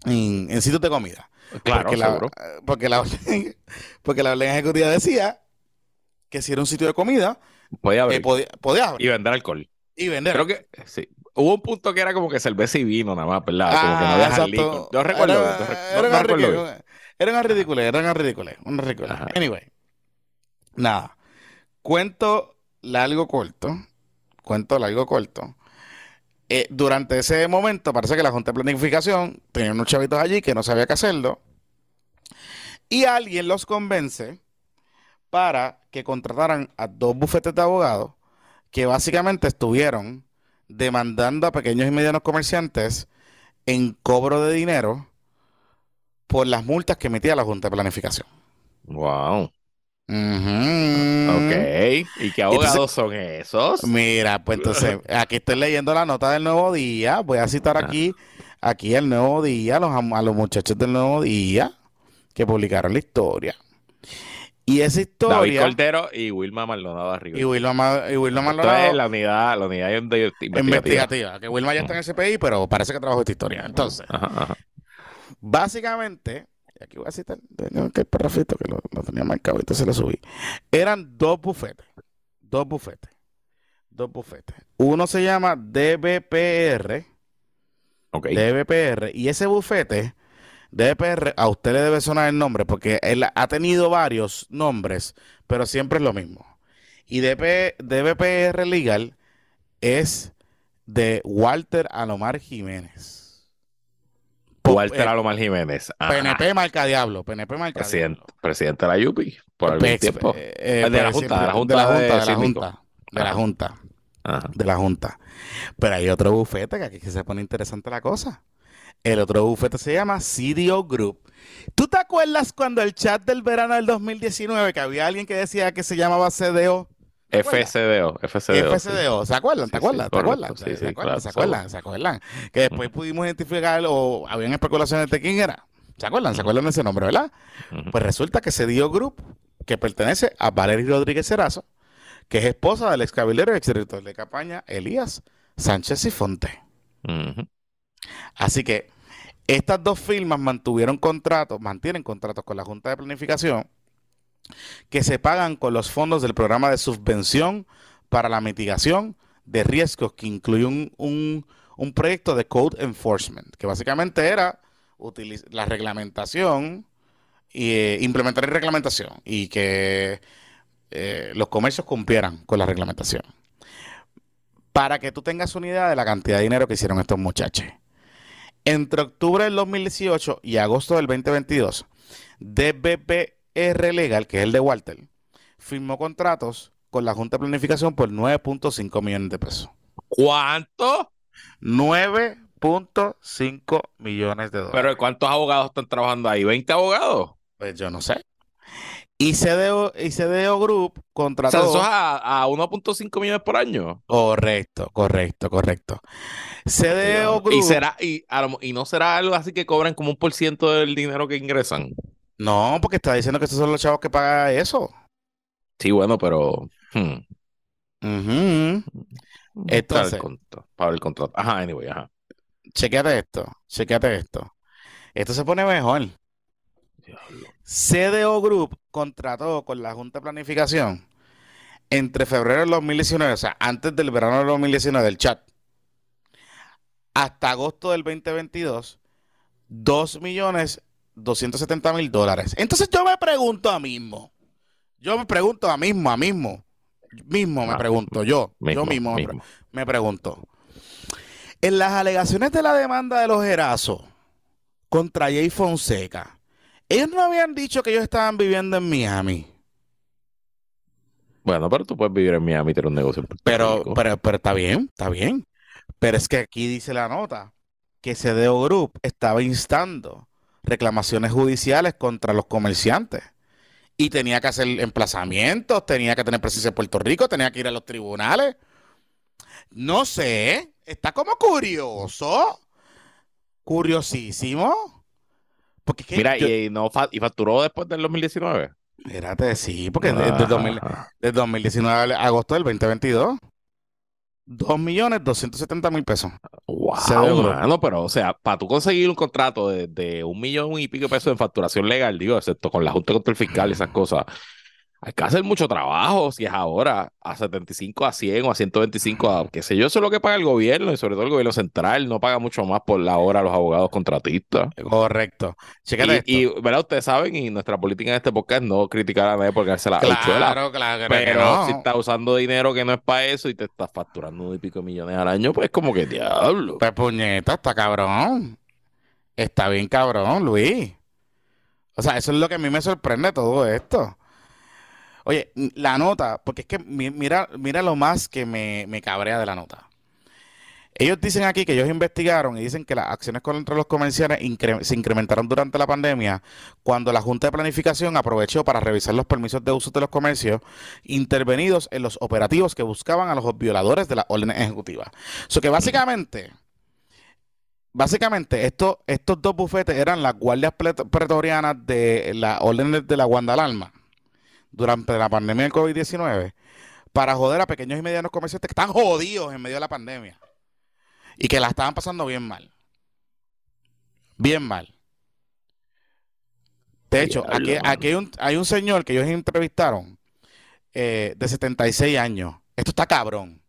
En, en sitios de comida. Claro, porque la, seguro. porque la orden, *laughs* porque la orden ejecutiva decía que si era un sitio de comida, Podía eh, podía abrir y vender alcohol. Y vender. Creo que sí. Hubo un punto que era como que cerveza y vino nada más, ¿verdad? como que no Ah, dejan exacto. Yo recuerdo, Era- yo re- era no, no recuerdo bien. Era una ridícula, era una ridícula, una ridícula. Ajá. Anyway, nada. Cuento largo corto. Cuento largo corto. Eh, durante ese momento, parece que la Junta de Planificación tenía unos chavitos allí que no sabía qué hacerlo. Y alguien los convence para que contrataran a dos bufetes de abogados que básicamente estuvieron demandando a pequeños y medianos comerciantes en cobro de dinero por las multas que emitía la Junta de Planificación. Wow. Ujú. Ok. ¿Y qué abogados son esos? Mira, pues entonces, *laughs* aquí estoy leyendo la nota del Nuevo Día. Voy a citar aquí, aquí el Nuevo Día, los, a los muchachos del Nuevo Día que publicaron la historia. Y esa David historia, Cordero y Wilma Maldonado arriba. y Wilma, Ma- y Wilma Esto Maldonado, es la unidad, la unidad investigativa. investigativa, que Wilma ya está en el CPI, pero parece que trabajó esta historia. Entonces, Ajá, ajá. Básicamente, y aquí voy a citar, tengo que el parrafito que lo, lo tenía marcado, entonces lo subí. Eran dos bufetes, dos bufetes, dos bufetes. Uno se llama DBPR. DBPR, y ese bufete, DBPR, a usted le debe sonar el nombre, porque él ha tenido varios nombres, pero siempre es lo mismo. Y DP DBPR Legal es de Walter Alomar Jiménez. Walter eh, Alomar Jiménez. Ajá. PNP marca diablo, PNP marca Presidente, diablo. presidente de la UPI por algún Pues, tiempo. eh, eh, de la pues, Junta, de la Junta de la de Junta, de la Síndico. Junta, de la. Junta, Ajá. de la Junta. Pero hay otro bufete que aquí se pone interesante la cosa. El otro bufete se llama CDO Group. ¿Tú te acuerdas cuando el chat del verano del 2019 que había alguien que decía que se llamaba CDO? FSDO. sí. FCDO, ¿se acuerdan? ¿Te sí, acuerdan? ¿Te correcto, acuerdan? sí, ¿Se acuerdan? claro, ¿Se acuerdan? ¿Se acuerdan? Que después pudimos identificar o habían especulaciones de quién era. ¿Se acuerdan? ¿Se acuerdan de ese nombre, verdad? Pues resulta que CDO Group, que pertenece a Valery Rodríguez Serazo, que es esposa del ex cabildero y ex director de campaña Elías Sánchez y Fonte. Así que estas dos firmas mantuvieron contratos, mantienen contratos con la Junta de Planificación que se pagan con los fondos del programa de subvención para la mitigación de riesgos que incluye un, un- proyecto de Code Enforcement, que básicamente era la reglamentación y eh, implementar la reglamentación y que eh, los comercios cumplieran con la reglamentación. Para que tú tengas una idea de la cantidad de dinero que hicieron estos muchachos. Entre octubre del 2018 y agosto del 2022, DBPR Legal, que es el de Walter, firmó contratos con la Junta de Planificación por 9.5 millones de pesos. ¿Cuánto? 9.5 millones de dólares. Pero ¿cuántos abogados están trabajando ahí? ¿20 abogados? Pues yo no sé. Y CDO, y CDO Group O sea, contrató. eso es a, a 1.5 millones por año. Correcto, correcto, correcto. CDO Group. Y será, y, no será algo así que cobran como un por ciento del dinero que ingresan. No, porque está diciendo que estos son los chavos que pagan eso. Sí, bueno, pero. hmm, Ujú. para el Entonces- contra- para el contrato. Ajá, anyway, ajá. Chequéate esto, chequéate esto. Esto se pone mejor. Diablo. CDO Group contrató con la Junta de Planificación entre febrero del 2019, o sea, antes del verano del 2019 del chat, hasta agosto del 2022, 2 millones 270 mil dólares. Entonces yo me pregunto a mismo, yo me pregunto a mismo, a mismo, mismo me Ah, pregunto, yo, yo mismo me, pre- mismo. me pregunto. En las alegaciones de la demanda de los Erazos contra Jay Fonseca, ellos no habían dicho que ellos estaban viviendo en Miami. Bueno, pero tú puedes vivir en Miami y tener un negocio en Pero, pero, pero está bien, está bien. Pero es que aquí dice la nota que CDO Group estaba instando reclamaciones judiciales contra los comerciantes. Y tenía que hacer emplazamientos, tenía que tener presencia en Puerto Rico, tenía que ir a los tribunales. No sé, está como curioso, curiosísimo. Porque Mira, yo- y, no y facturó después del 2019. Espérate, sí, porque desde, 2000 Ajá. desde 2019 a agosto del 2022, 2 millones 270 mil pesos. Wow, mano, pero o sea, para tú conseguir un contrato de, de un millón y pico de pesos en facturación legal, digo, excepto con la Junta contra el Fiscal y esas cosas, hay que hacer mucho trabajo, si es ahora a 75, a 100 o a 125, a qué sé yo, eso es lo que paga el gobierno y sobre todo el gobierno central, no paga mucho más por la hora a los abogados contratistas. Correcto. Chécate Y, esto. y, ¿verdad? Ustedes saben, y nuestra política en este podcast es no criticar a nadie porque darse la claro, claro que Pero no. si estás usando dinero que no es para eso y te estás facturando un y pico de millones al año, pues como que diablo. Pues puñeta, está cabrón. Está bien cabrón, Luis. O sea, eso es lo que a mí me sorprende de todo esto. Oye, la nota, porque es que mi- mira, mira lo más que me, me cabrea de la nota. Ellos dicen aquí que ellos investigaron y dicen que las acciones contra los comerciantes se incrementaron durante la pandemia cuando la Junta de Planificación aprovechó para revisar los permisos de uso de los comercios intervenidos en los operativos que buscaban a los violadores de las órdenes ejecutivas. So que básicamente, básicamente esto- estos dos bufetes eran las guardias pretorianas de las órdenes de la Guandalalma durante la pandemia del COVID-19 para joder a pequeños y medianos comerciantes que están jodidos en medio de la pandemia y que la estaban pasando bien mal. Bien mal. De hecho, aquí, aquí hay, un, hay un señor que ellos entrevistaron eh, de 76 años. Esto está cabrón.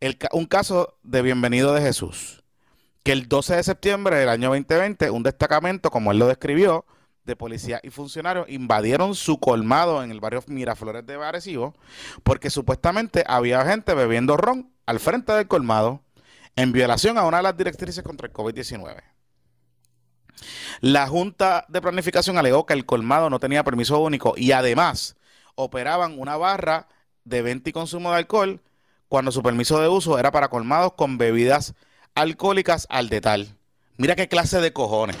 El un caso de Bienvenido de Jesús. Que el 12 de septiembre del año 2020, un destacamento, como él lo describió, de policía y funcionarios invadieron su colmado en el barrio Miraflores de Arecibo porque supuestamente había gente bebiendo ron al frente del colmado en violación a una de las directrices contra el COVID-19. La Junta de Planificación alegó que el colmado no tenía permiso único y además operaban una barra de venta y consumo de alcohol cuando su permiso de uso era para colmados con bebidas alcohólicas al detal. Mira qué clase de cojones.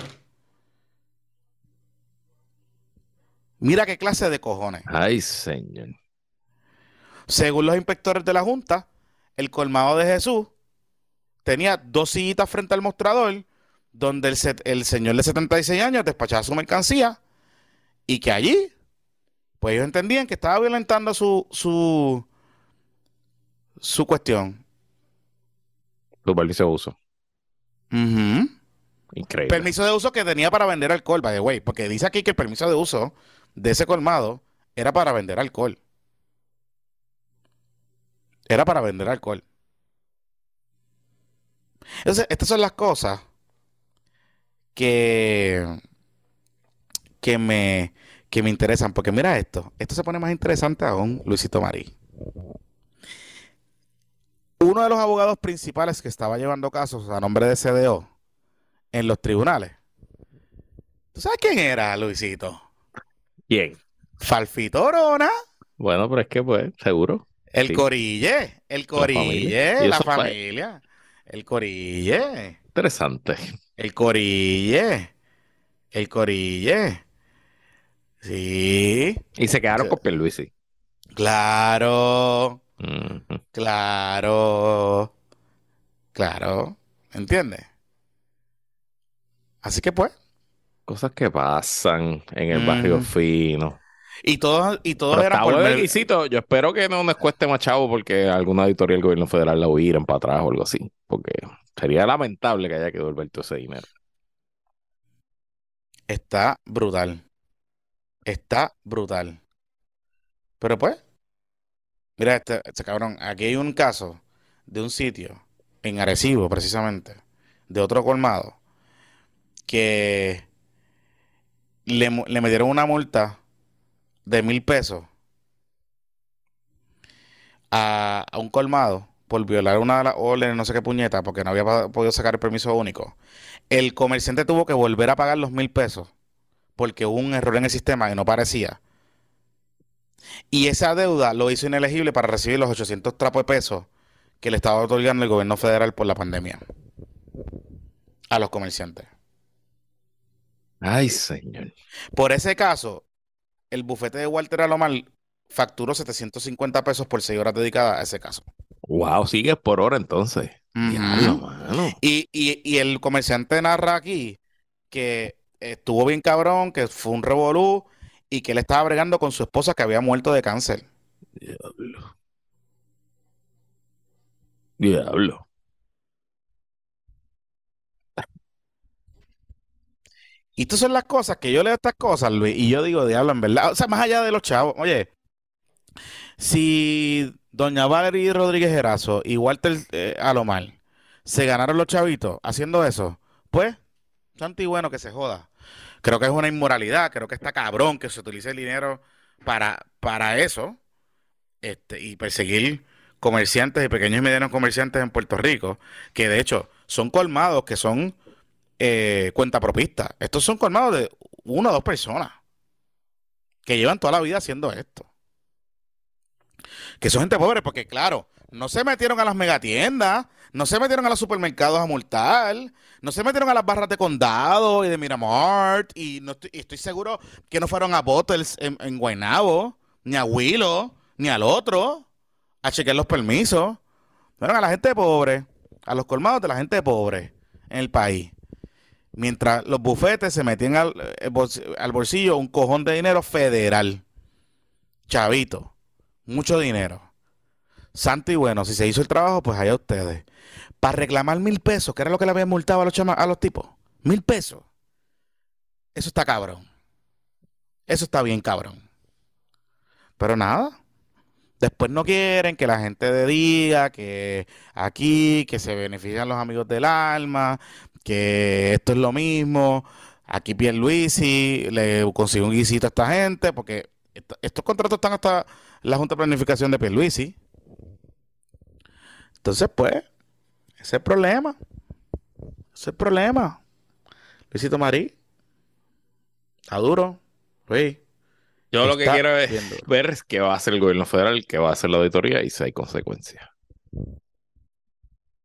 Mira qué clase de cojones. Ay, señor. Según los inspectores de la Junta, el colmado de Jesús tenía dos sillitas frente al mostrador donde el, señor de 76 años despachaba su mercancía y que allí, pues ellos entendían que estaba violentando su, su, su cuestión. Tu permiso de uso. Increíble. Permiso de uso que tenía para vender alcohol, by the way, porque dice aquí que el permiso de uso de ese colmado era para vender alcohol. Era para vender alcohol. Entonces, estas son las cosas que, que me, que me interesan, porque mira esto, esto se pone más interesante aún, Luisito Marí. Uno de los abogados principales que estaba llevando casos a nombre de CDO en los tribunales. ¿Tú sabes quién era, Luisito? ¿Quién? Falfito Orona. Bueno, pero es que, pues, seguro. El Sí. Corille, el familia. Corille, la eso fue- familia. El Corille, Interesante. el Corille, el Corille. Sí, Y se quedaron con Pierluisi. claro, Ujú. claro, claro, ¿entiendes? Así que pues, Cosas que pasan en el barrio Mm. fino. y todos, y todos eran por bueno el Mel- requisito. Yo espero que no nos cueste más chavo porque alguna auditoría del gobierno federal la huiran para atrás o algo así. Porque sería lamentable que haya que devolver todo ese dinero. Está brutal. Está brutal. Pero pues, mira, este, este cabrón, aquí hay un caso de un sitio en Arecibo, precisamente, de otro colmado, que le, le metieron una multa de mil pesos a, a un colmado por violar una de las órdenes, no sé qué puñeta, porque no había podido sacar el permiso único. El comerciante tuvo que volver a pagar los mil pesos porque hubo un error en el sistema y no parecía. Y esa deuda lo hizo inelegible para recibir los 800 trapos de pesos que le estaba otorgando el gobierno federal por la pandemia a los comerciantes. Ay, señor. Por ese caso, el bufete de Walter Alomar facturó 750 pesos por 6 horas dedicadas a ese caso. Wow, sigues por hora entonces. Diablo. Y, y- y el comerciante narra aquí que estuvo bien cabrón, que fue un revolú y que él estaba bregando con su esposa que había muerto de cáncer. Diablo. Diablo. Y estas son las cosas que yo leo estas cosas, Luis, y yo digo, diablo, en verdad. O sea, más allá de los chavos, oye, si doña Valerie Rodríguez Erazo y Walter eh, Alomar se ganaron los chavitos haciendo eso, pues, santo y bueno que se joda. Creo que es una inmoralidad, creo que está cabrón que se utilice el dinero para, para eso este, y perseguir comerciantes y pequeños y medianos comerciantes en Puerto Rico, que de hecho son colmados, que son eh, cuentapropistas. Estos son colmados de una o dos personas que llevan toda la vida haciendo esto. Que son gente pobre, porque claro, no se metieron a las megatiendas, no se metieron a los supermercados a multar, no se metieron a las barras de condado y de Miramart, y, no estoy, seguro que no fueron a Bottles en, en Guaynabo, ni a Willow, ni al otro, a chequear los permisos. Fueron a la gente pobre, a los colmados de la gente pobre en el país. Mientras los bufetes se metían al, eh, al bolsillo un cojón de dinero federal. Chavito. Mucho dinero. Santo y bueno, si se hizo el trabajo, pues allá ustedes. Para reclamar mil pesos, que era lo que le habían multado a los, chama- a los tipos. Mil pesos. Eso está cabrón. Eso está bien cabrón. Pero nada. Después no quieren que la gente diga que aquí, que se benefician los amigos del alma, que esto es lo mismo. Aquí Pierluisi le consigue un guisito a esta gente, porque esto- estos contratos están hasta la Junta de Planificación de Pierluisi. Entonces, pues, ese es el problema. Ese es el problema. Luisito Marí. Está duro. Luis. Yo lo que quiero es ver es qué va a hacer el gobierno federal, qué va a hacer la auditoría y si hay consecuencias.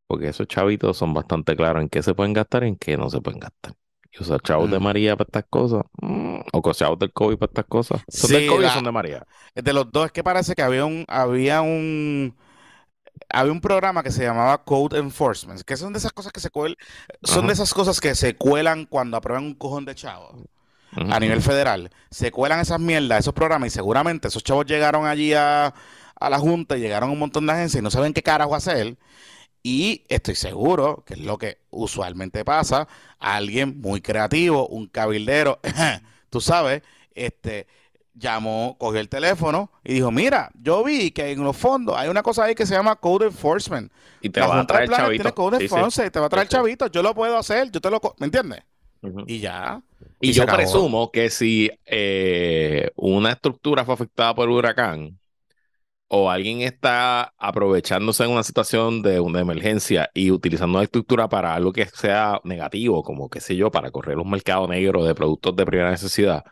Porque esos chavitos son bastante claros en qué se pueden gastar y en qué no se pueden gastar. Y usar chavos de Mm. María para estas cosas, mm, o chavos del COVID para estas cosas. ¿Son Sí, del COVID o la- son de María? De los dos es que parece que había un, había un, había un programa que se llamaba Code Enforcement, que son de esas cosas que se cuelan, son Ajá. de esas cosas que se cuelan cuando aprueban un cojón de a nivel federal. Se cuelan esas mierdas, esos programas, y seguramente esos chavos llegaron allí a, a la Junta, y llegaron a un montón de agencias y no saben qué carajo hacer. Y estoy seguro que es lo que usualmente pasa. Alguien muy creativo, un cabildero, *laughs* tú sabes, este llamó, cogió el teléfono y dijo, mira, yo vi que en los fondos hay una cosa ahí que se llama Code Enforcement. Y te La va a traer chavito. tiene Code Sí, sí. Enforcement y te va a traer Sí, sí. chavito. Yo lo puedo hacer, yo te lo... ¿Me entiendes? Y ya. Y, yo presumo que si eh, una estructura fue afectada por el huracán, o alguien está aprovechándose en una situación de una emergencia y utilizando la estructura para algo que sea negativo, como qué sé yo, para correr un mercado negro de productos de primera necesidad,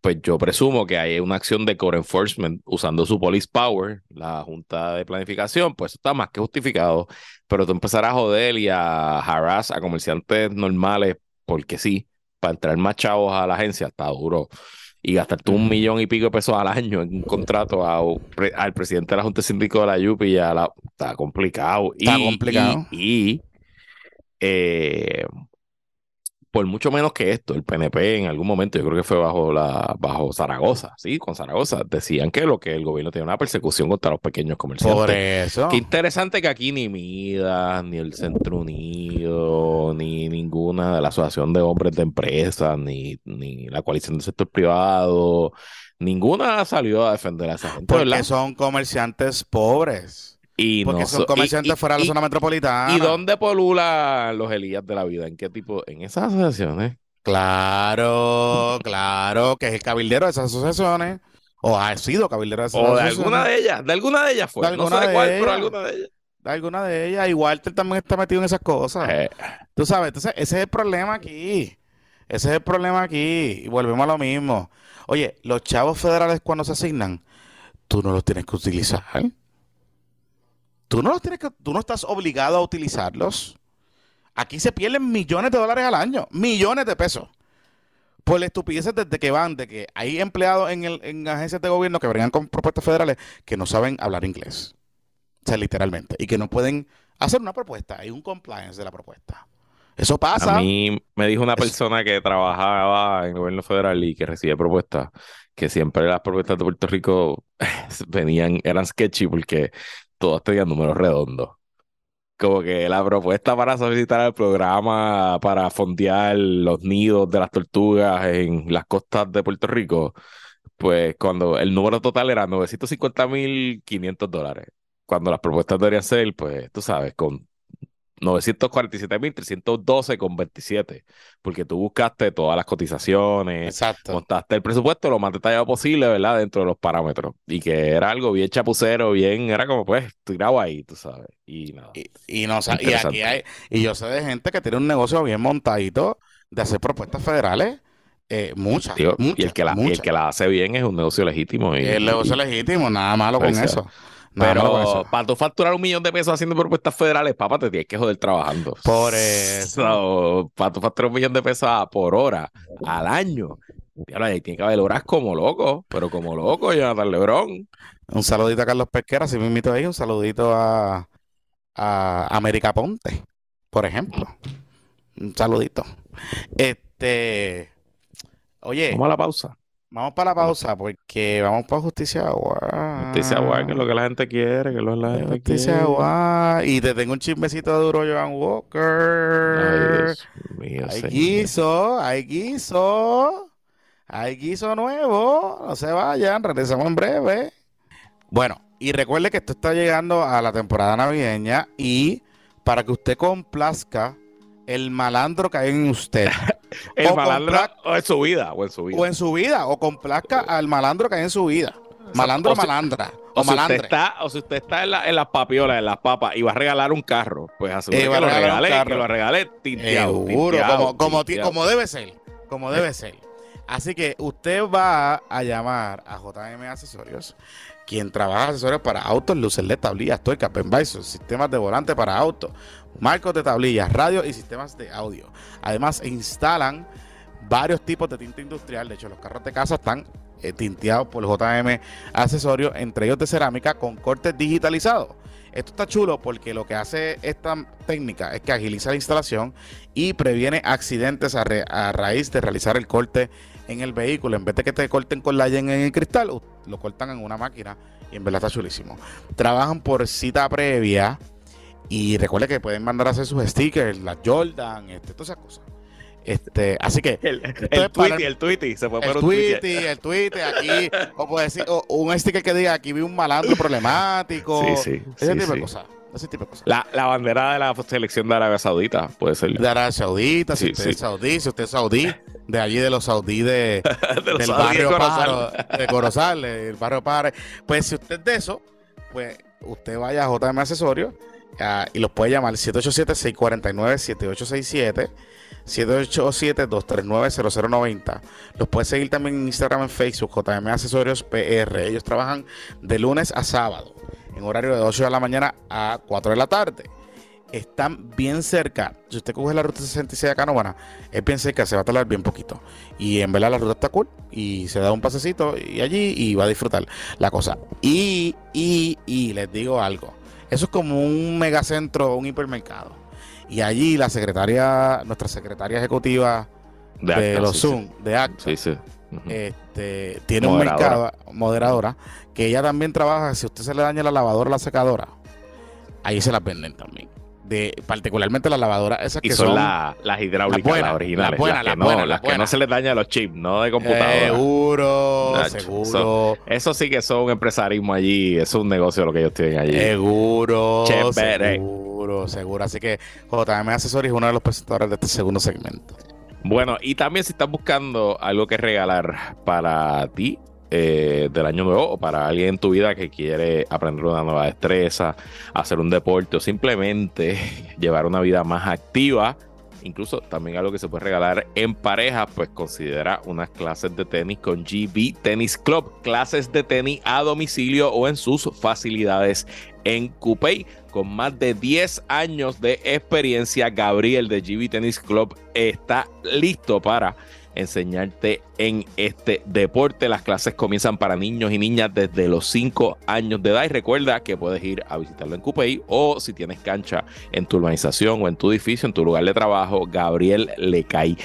pues yo presumo que hay una acción de core enforcement usando su police power, la junta de planificación, pues está más que justificado, pero tú empezar a joder y a harass a comerciantes normales porque sí, para entrar más chavos a la agencia está duro y gastarte un millón y pico de pesos al año en un contrato al presidente de la Junta Síndico de la YUPI ya la, está complicado. Está complicado. Y, eh, por mucho menos que esto, el PNP en algún momento, yo creo que fue bajo la bajo Zaragoza, sí, con Zaragoza, decían que lo que el gobierno tiene una persecución contra los pequeños comerciantes. Por eso. Qué interesante que aquí ni Midas, ni el Centro Unido, ni ninguna de la Asociación de Hombres de Empresas, ni, ni la coalición del sector privado, ninguna salió a defender a esa gente. Porque son comerciantes pobres. Y Porque son comerciantes fuera de la zona metropolitana. ¿Y dónde polula los Elías de la vida? ¿En qué tipo? En esas asociaciones. Claro, claro, que es el cabildero de esas asociaciones. O ha sido cabildero de esas asociaciones. O de alguna de ellas, de alguna de ellas fue. no sé de, cuál, pero alguna de ellas. De alguna de ellas. Y Walter también está metido en esas cosas. Eh. Tú sabes, entonces ese es el problema aquí. Ese es el problema aquí. Y volvemos a lo mismo. Oye, los chavos federales cuando se asignan, tú no los tienes que utilizar tú no los tienes que, tú no estás obligado a utilizarlos. Aquí se pierden millones de dólares al año, millones de pesos. Por la estupidez desde que van, de que hay empleados en, el, en agencias de gobierno que brincan con propuestas federales que no saben hablar inglés. O sea, literalmente. Y que no pueden hacer una propuesta. Hay un compliance de la propuesta. Eso pasa. A mí me dijo una persona que trabajaba en el gobierno federal y que recibe propuestas, que siempre las propuestas de Puerto Rico *laughs* venían, eran sketchy porque todos tenían números redondos. Como que la propuesta para solicitar el programa para fondear los nidos de las tortugas en las costas de Puerto Rico, pues cuando el número total era 950.500 dólares. Cuando las propuestas deberían ser, pues tú sabes, con 947.312 con 27, porque tú buscaste todas las cotizaciones, Exacto. montaste el presupuesto lo más detallado posible, ¿verdad? Dentro de los parámetros. Y que era algo bien chapucero, bien, era como pues, tirado ahí, tú sabes. Y nada. Y, no, y aquí hay, y yo sé de gente que tiene un negocio bien montadito de hacer propuestas federales. Eh, muchas, y, el que la, el que la hace bien es un negocio legítimo. Y, el negocio legítimo, nada malo con eso. Pero para tú facturar un millón de pesos haciendo propuestas federales, papá, te tienes que joder trabajando. Por eso. *laughs* para tú facturar un millón de pesos por hora al año, ahí tiene que haber horas como loco, pero como loco, Jonathan Lebrón. Un saludito a Carlos Pesquera, si me invito ahí, un saludito a, a América Ponte, por ejemplo. Un saludito. Este. Oye. Vamos a la pausa. Vamos para la pausa porque vamos para Justicia Agua. Justicia Agua, que es lo que la gente quiere, que es lo que la gente Justicia Agua. Y te tengo un chismecito duro, Joan Walker. Ay, Dios mío, hay guiso, hay guiso. Hay guiso nuevo. No se vayan, regresamos en breve. Bueno, y recuerde que esto está llegando a la temporada navideña y para que usted complazca el malandro que hay en usted. *laughs* el malandro o en su vida, o en su vida. O en su vida, o complazca al malandro que hay en su vida. Malandro o, malandra. O, si usted está, o si usted está en, en, las papiolas, en las papas, y va a regalar un carro, pues asegure eh, que, lo regale, que lo regale tinteado. Seguro, como, como, debe ser. Como debe ser. Así que usted va a llamar a JM Accesorios, quien trabaja accesorios para autos, luces de tablillas, tuercas, penvisor, sistemas de volante para autos, marcos de tablillas, radio y sistemas de audio. Además, instalan varios tipos de tinta industrial. De hecho, los carros de casa están eh, tinteados por JM Accesorios, entre ellos de cerámica, con cortes digitalizados. Esto está chulo porque lo que hace esta técnica es que agiliza la instalación y previene accidentes a, raíz de realizar el corte en el vehículo. En vez de que te corten con la yen en el cristal, lo cortan en una máquina y en verdad está chulísimo. Trabajan por cita previa y recuerde que pueden mandar a hacer sus stickers, las Jordan, este, todas esas cosas. Este, así que el, el tweety, el tweety, se puede el poner un tweety, el tweety aquí, o puede decir, un sticker que diga aquí vi un malandro problemático, sí, sí, ese sí, tipo de cosas. ese tipo de cosas. La, la bandera de la selección de Arabia Saudita puede ser. De Arabia Saudita, si usted es saudí, si usted es saudí, de allí de los saudí de, *laughs* De los del saudíes barrio de Corozal. Paro, de Corozal, el barrio Paro. Pues si usted es de eso, pues usted vaya a JM Accesorios ah, y los puede llamar 787-649-7867, 787-239-0090. Los puede seguir también en Instagram, en Facebook, JM Accesorios PR. Ellos trabajan de lunes a sábado, en horario de 8 de la mañana a 4 de la tarde. Están bien cerca. Si usted coge la ruta 66 acá, no, bueno, es bien cerca, se va a tardar bien poquito. Y en verdad la ruta está cool. Y se da un pasecito y allí y va a disfrutar la cosa. Y, y, y les digo algo. Eso es como un megacentro, un hipermercado. Y allí la secretaria, nuestra secretaria ejecutiva de, acta, los sí, Zoom, de ACT, Sí, sí. Ujú. este, tiene Moderadora. un mercado, moderadora, que ella también trabaja, si a usted se le daña la lavadora o la secadora, ahí se las venden también. De, particularmente las lavadoras esas Y que son, son, la- las hidráulicas, las originales. las buenas, las que, las no, las que no se les daña los chips, no de computadora. seguro, Nacho, seguro, Eso sí que son empresarismo allí, es un negocio lo que ellos tienen allí. seguro, Chévere. seguro, seguro. Así que JM Accessories es uno de los presentadores de este segundo segmento. Bueno, y también si estás buscando algo que regalar para ti eh, del año nuevo o para alguien en tu vida que quiere aprender una nueva destreza, hacer un deporte o simplemente *laughs* llevar una vida más activa, incluso también algo que se puede regalar en pareja, pues considera unas clases de tenis con GB Tennis Club, clases de tenis a domicilio o en sus facilidades en Coupey. Con más de 10 años de experiencia, Gabriel de GB Tennis Club está listo para enseñarte en este deporte. Las clases comienzan para niños y niñas desde los 5 años de edad. Y recuerda que puedes ir a visitarlo en Coupey o si tienes cancha en tu urbanización o en tu edificio, en tu lugar de trabajo, Gabriel le cae.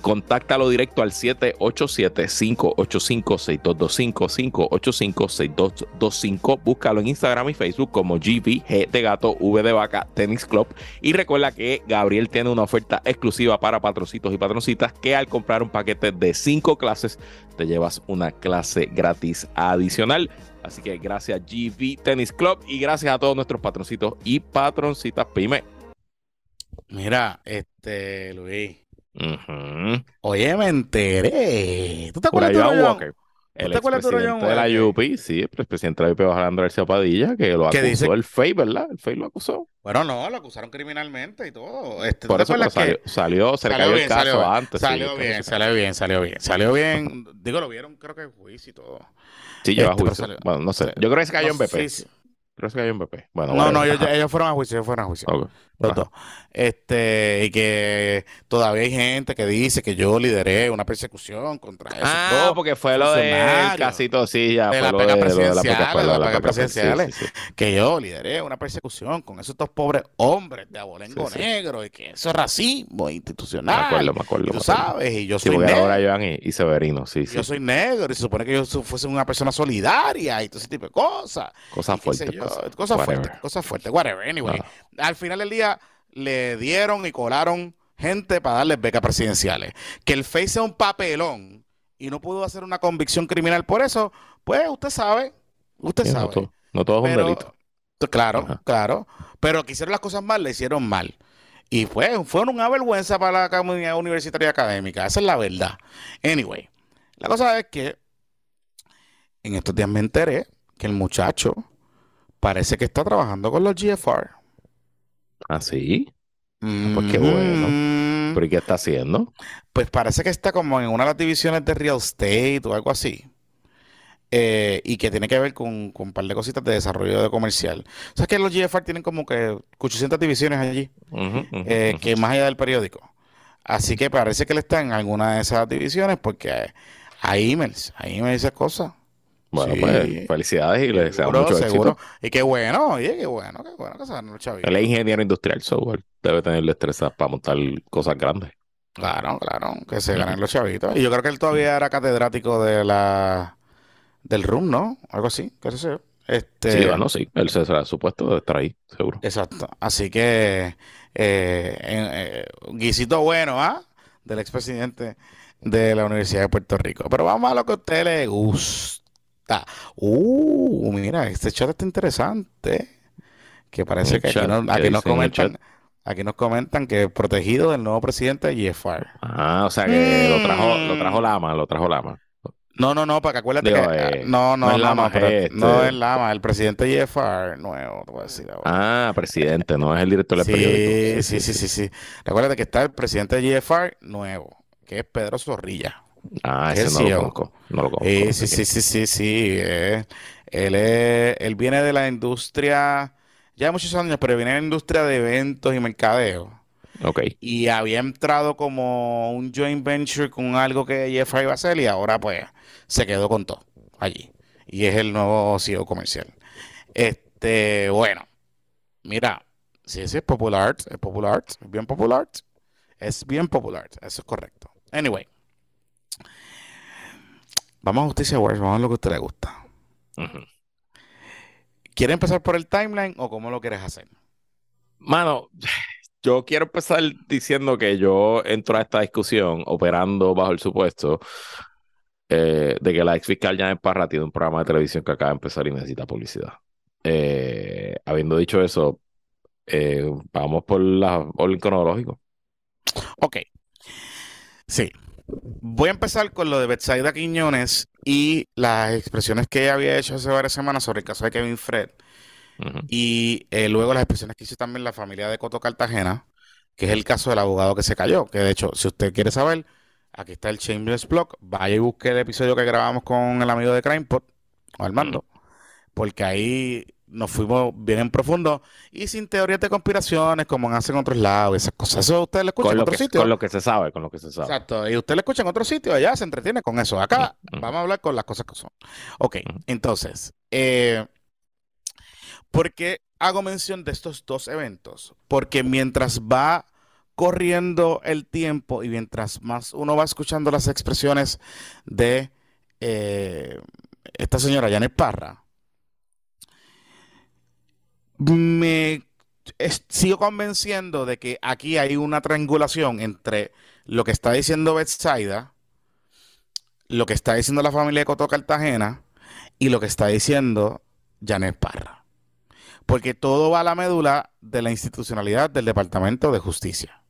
Contáctalo directo al 787-585-6225, 585-6225. Búscalo en Instagram y Facebook como GV, G de gato, V de vaca, Tennis Club. Y recuerda que Gabriel tiene una oferta exclusiva para patrocitos y patroncitas que al comprar un paquete de 5 clases te llevas una clase gratis adicional. Así que gracias GV Tennis Club y gracias a todos nuestros patroncitos y patroncitas pyme. Mira, este, Luis. Ujú. Oye, me enteré. ¿Tú te acuerdas de? Walker. ¿Tú El te acuerdas de la? UP, sí, el presidente de la UP, Alejandro García Padilla, que lo acusó dice- el FEI, ¿verdad? El FEI lo acusó. Bueno, no, lo acusaron criminalmente y todo. Este, ¿tú Por eso pero acuerdas que salió, salió, se le Salió cayó bien, el caso salió antes. salió bien, salió bien, salió bien, salió *laughs* bien. Digo, lo vieron, creo que en juicio y todo. Sí, lleva Este, pero juicio. Bueno, no sé. Yo creo que se cayó No, en BP. sí, sí. Creo que se cayó en BP. Bueno, No, no, ellos, ellos fueron a juicio, ellos fueron a juicio. Ok. Los Ajá. dos. Este, y que todavía hay gente que dice que yo lideré una persecución contra esos Ah, dos, porque fue lo del casito, sí, ya. De la sí, sí. que yo lideré una persecución con esos dos pobres hombres de abolengo Sí, sí. negro y que eso es racismo Me institucional. acuerdo, me acuerdo. y tú me acuerdo. sabes, y yo soy negro. ahora Joan y, y Severino, sí, sí. Yo soy negro y se supone que yo fuese una persona solidaria y todo ese tipo de cosas. Cosas fuertes. cosas fuertes, cosas fuertes, whatever. Anyway, Ah. al final del día le dieron y colaron gente para darles becas presidenciales. Que el Face sea un papelón y no pudo hacer una convicción criminal por eso, pues usted sabe, usted Sí, no, sabe. todo, no todo es un delito. Claro, Ajá. claro. Pero que hicieron las cosas mal, le hicieron mal. Y fue, fue una vergüenza para la comunidad universitaria y académica. Esa es la verdad. Anyway, la cosa es que en estos días me enteré que el muchacho parece que está trabajando con los GFR. Ah, sí. pues qué bueno. Mm, ¿Pero y qué está haciendo? Pues parece que está como en una de las divisiones de real estate o algo así. Eh, y que tiene que ver con, con un par de cositas de desarrollo de comercial. O sea, que los GFR tienen como que 800 divisiones allí, eh, que más allá del periódico. Así que parece que él está en alguna de esas divisiones porque hay emails, hay emails y esas cosas. Bueno, Sí. pues felicidades y le deseamos mucho seguro. éxito. Y qué bueno, oye, qué bueno, qué bueno que se ganen los chavitos. Él es ingeniero industrial, software. Debe tener destreza para montar cosas grandes. Claro, claro, que se ganen los chavitos. Y yo creo que él todavía era catedrático de la del RUM, ¿no? Algo así, qué sé yo. Este, Sí, bueno, sí. Él se será supuesto de estar ahí, seguro. Exacto. Así que eh, eh, un guisito bueno, ¿ah? Del expresidente de la Universidad de Puerto Rico. Pero vamos a lo que a usted le gusta. Uh, mira, este chat está interesante. que parece el que aquí, chat, no- ¿qué aquí nos comentan, aquí nos comentan que protegido del nuevo presidente GFR. Ah, o sea que lo trajo, lo Mm. trajo Lama, lo trajo Lama. No, no, no, porque acuérdate Digo, que eh, no, no no, es Lama, no, pero es no este- es Lama, el presidente GFR nuevo, te voy a decir ahora. Ah, presidente, no es el director del periódico. Sí, sí, sí, sí, sí. Recuérdate que está el presidente de GFR nuevo, que es Pedro Zorrilla. Ah, ¿Qué ese no lo conozco. No lo conozco. Eh, no sí, sí, sí, sí, sí. eh, Él, él viene de la industria, ya muchos años, pero viene de la industria de eventos y mercadeo. quién. Ok. Y había entrado como un joint venture con algo que GFR iba a hacer y ahora pues se quedó con todo allí. Y es el nuevo CEO comercial. Este, bueno, mira, sí, sí, es popular, es popular, es bien popular, es bien popular, eso es correcto. Anyway, vamos a Justicia Wars, vamos a lo que a usted le gusta. Ujú. ¿Quiere empezar por el timeline o cómo lo quieres hacer? Mano, yo quiero empezar diciendo que yo entro a esta discusión operando bajo el supuesto eh, de que la ex fiscal Janet Parra tiene un programa de televisión que acaba de empezar y necesita publicidad. Eh, habiendo dicho eso, eh, vamos por la orden cronológico. Ok. Sí. Voy a empezar con lo de Betsaida Quiñones y las expresiones que ella había hecho hace varias semanas sobre el caso de Kevin Fred. Y eh, luego las expresiones que hizo también la familia de Coto Cartagena, que es el caso del abogado que se cayó. Que de hecho, si usted quiere saber, aquí está el Chambers Blog. Vaya y busque el episodio que grabamos con el amigo de CrimePod, o Armando, porque ahí nos fuimos bien en profundo y sin teorías de conspiraciones como hacen en otros lados, esas cosas. Eso usted lo escucha Con en otro que, sitio. con lo que se sabe, con lo que se sabe. Exacto, y usted lo escucha en otro sitio, allá se entretiene con eso. Acá Ujú. vamos a hablar con las cosas que son. Ok, Ujú. entonces, eh, ¿por qué hago mención de estos dos eventos? Porque mientras va corriendo el tiempo y mientras más uno va escuchando las expresiones de eh, esta señora Janet Parra, me sigo convenciendo de que aquí hay una triangulación entre lo que está diciendo Betsaida, lo que está diciendo la familia de Coto Cartagena y lo que está diciendo Janet Parra. Porque todo va a la médula de la institucionalidad del Departamento de Justicia.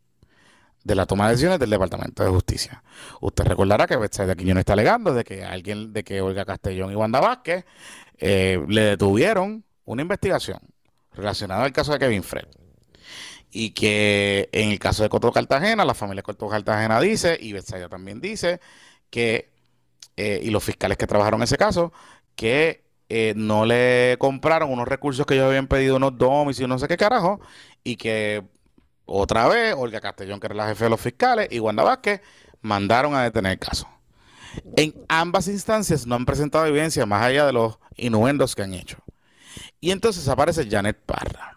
De la toma de decisiones del Departamento de Justicia. Usted recordará que Betsaida Quiñones está alegando de que alguien, de que Olga Castellón y Wanda Vázquez eh, le detuvieron una investigación relacionada al caso de Kevin Fred. Y que en el caso de Coto Cartagena, la familia Coto Cartagena dice, y Betsaida también dice, que, eh, y los fiscales que trabajaron ese caso, que eh, no le compraron unos recursos que ellos habían pedido, unos domis y no sé qué carajo, y que otra vez Olga Castellón, que era la jefe de los fiscales, y Wanda Vázquez mandaron a detener el caso. En ambas instancias no han presentado evidencia más allá de los inuendos que han hecho. Y entonces aparece Janet Parra.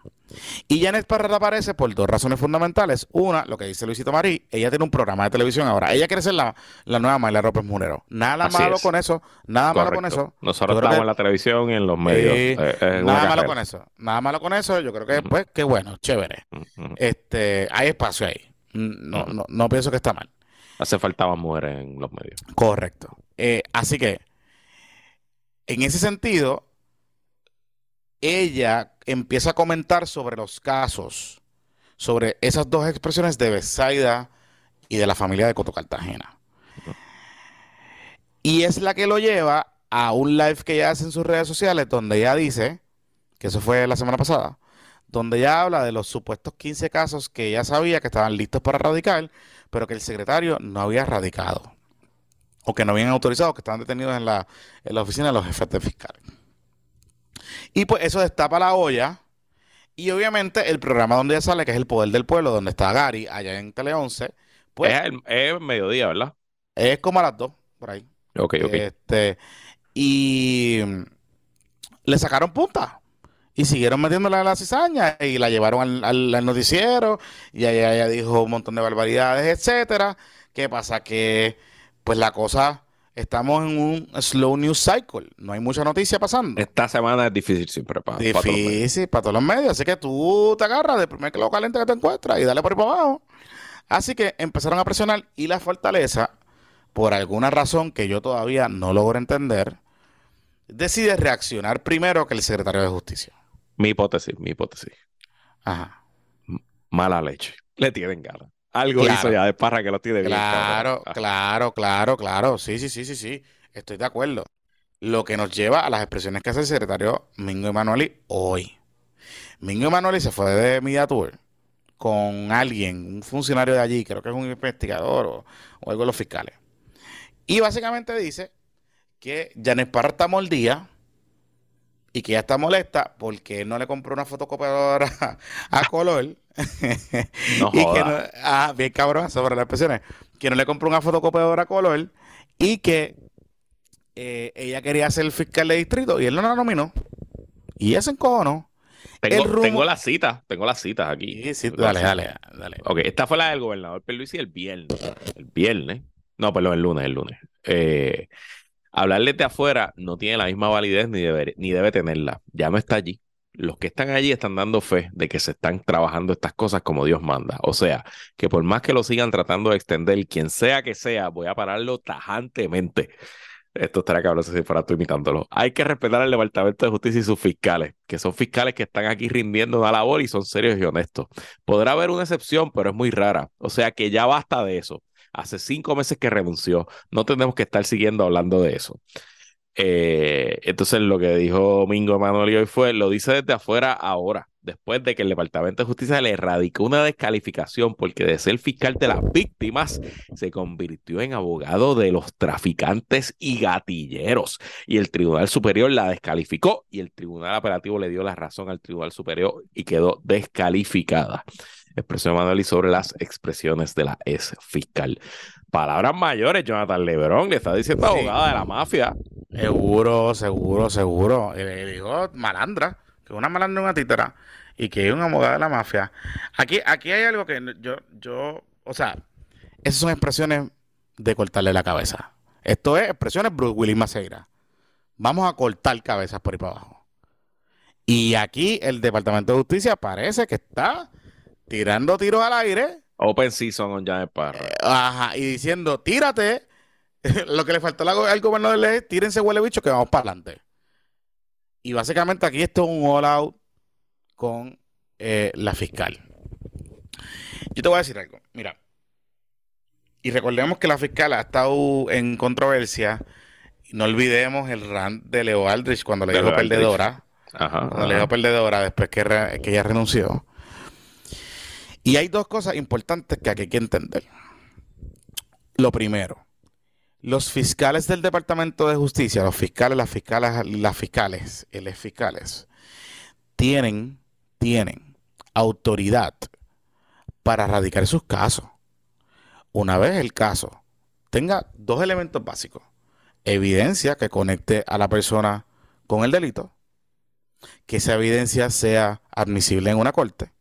Y Janet Parra aparece por dos razones fundamentales. Una, lo que dice Luisito Marí, ella tiene un programa de televisión ahora. Ella quiere ser la, la nueva Mayla López Munero. Nada Así malo es. con eso, nada malo con eso. Nosotros estamos que- en la televisión y en los medios. Eh, Eh, nada malo con eso. Nada malo con eso. Yo creo que, pues, qué bueno, chévere. Este, hay espacio ahí. No, Ujú. no, no pienso que está mal. Hace falta más mujeres en los medios. Correcto. Eh, así que, en ese sentido, ella empieza a comentar sobre los casos, sobre esas dos expresiones de Besaida y de la familia de Coto Cartagena. Y es la que lo lleva a un live que ella hace en sus redes sociales, donde ella dice, que eso fue la semana pasada, donde ella habla de los supuestos 15 casos que ella sabía que estaban listos para radicar, pero que el secretario no había radicado o que no habían autorizado, que estaban detenidos en la, en la oficina de los jefes de fiscales. Y pues eso destapa la olla. Y obviamente el programa donde ella sale, que es El Poder del Pueblo, donde está Gary, allá en Tele 11, pues es, el, es mediodía, ¿verdad? es como a las 2, por ahí. Ok, ok. Este, y le sacaron punta. Y siguieron metiéndola en la cizaña y la llevaron al, al- al noticiero y ella, ella dijo un montón de barbaridades, etcétera. ¿Qué pasa? Que pues la cosa, estamos en un slow news cycle. No hay mucha noticia pasando. Esta semana es difícil siempre para, para todos los medios. Para todos los medios. Así que tú te agarras del primer clavo caliente que te encuentras y dale por ahí para abajo. Así que empezaron a presionar y la fortaleza, por alguna razón que yo todavía no logro entender, decide reaccionar primero que el secretario de Justicia. Mi hipótesis, mi hipótesis. Ajá. Mala leche. Le tienen ganas. Algo hizo ya de parra que lo tiene bien. Claro, Ah, claro, claro, claro. Sí, sí, sí, sí, sí. Estoy de acuerdo. Lo que nos lleva a las expresiones que hace el secretario Mingo Emanueli hoy. Mingo Emanueli se fue de Media Tour con alguien, un funcionario de allí, creo que es un investigador o, o algo de los fiscales. Y básicamente dice que Janet Parra está mordida y que ella está molesta porque él no le compró una fotocopiadora *laughs* a color. *laughs* No y que no, ah, bien cabrón sobre las expresiones. Que no le compró una fotocopiadora a color y que eh, ella quería ser fiscal de distrito y él no la nominó. Y se encojonó. Tengo, rumor- tengo las citas, tengo las citas aquí. Sí, sí, dale, dale, dale. Ok, esta fue la del gobernador Pierluisi el viernes. El viernes. No, perdón, el lunes, el lunes. Eh, hablarle de afuera no tiene la misma validez ni debe, ni debe tenerla. Ya no está allí. Los que están allí están dando fe de que se están trabajando estas cosas como Dios manda. O sea, que por más que lo sigan tratando de extender, quien sea que sea, voy a pararlo tajantemente. Esto estaría cabrón si fuera tú imitándolo. Hay que respetar al Departamento de Justicia y sus fiscales, que son fiscales que están aquí rindiendo una labor y son serios y honestos. Podrá haber una excepción, pero es muy rara. O sea que ya basta de eso. Hace cinco meses que renunció. No tenemos que estar siguiendo hablando de eso. Eh, entonces lo que dijo Mingo Emanuel hoy fue, lo dice desde afuera ahora, después de que el Departamento de Justicia le radicó una descalificación porque de ser fiscal de las víctimas se convirtió en abogado de los traficantes y gatilleros. Y el Tribunal Superior la descalificó y el Tribunal Apelativo le dio la razón al Tribunal Superior y quedó descalificada. Expresión Manuel y sobre las expresiones de la ex fiscal. Palabras mayores, Jonathan Lebrón, le está diciendo Sí. abogada de la mafia. Seguro, seguro, seguro. Y le dijo malandra, que es una malandra y una títera, y que es un abogado de la mafia. Aquí, aquí hay algo que yo, yo, o sea, esas son expresiones de cortarle la cabeza. Esto es expresiones Bruce Willis Maceira. Vamos a cortar cabezas por ahí para abajo. Y aquí el Departamento de Justicia parece que está tirando tiros al aire Open season on Janet Parra. Ajá, y diciendo, tírate. *laughs* Lo que le faltó al go- al gobernador es, tírense huele bicho que vamos para adelante. Y básicamente aquí esto es un all out con eh, la fiscal. Yo te voy a decir algo, mira. Y recordemos que la fiscal ha estado en controversia. No olvidemos el rant de Leo Aldrich cuando le dijo perdedora. Ajá. Cuando le dijo perdedora después que, re- que ella renunció. Y hay dos cosas importantes que hay que entender. Lo primero, los fiscales del Departamento de Justicia, los fiscales, las fiscales, las fiscales, los fiscales, tienen, tienen autoridad para radicar sus casos. Una vez el caso tenga dos elementos básicos. Evidencia que conecte a la persona con el delito que esa evidencia sea admisible en una corte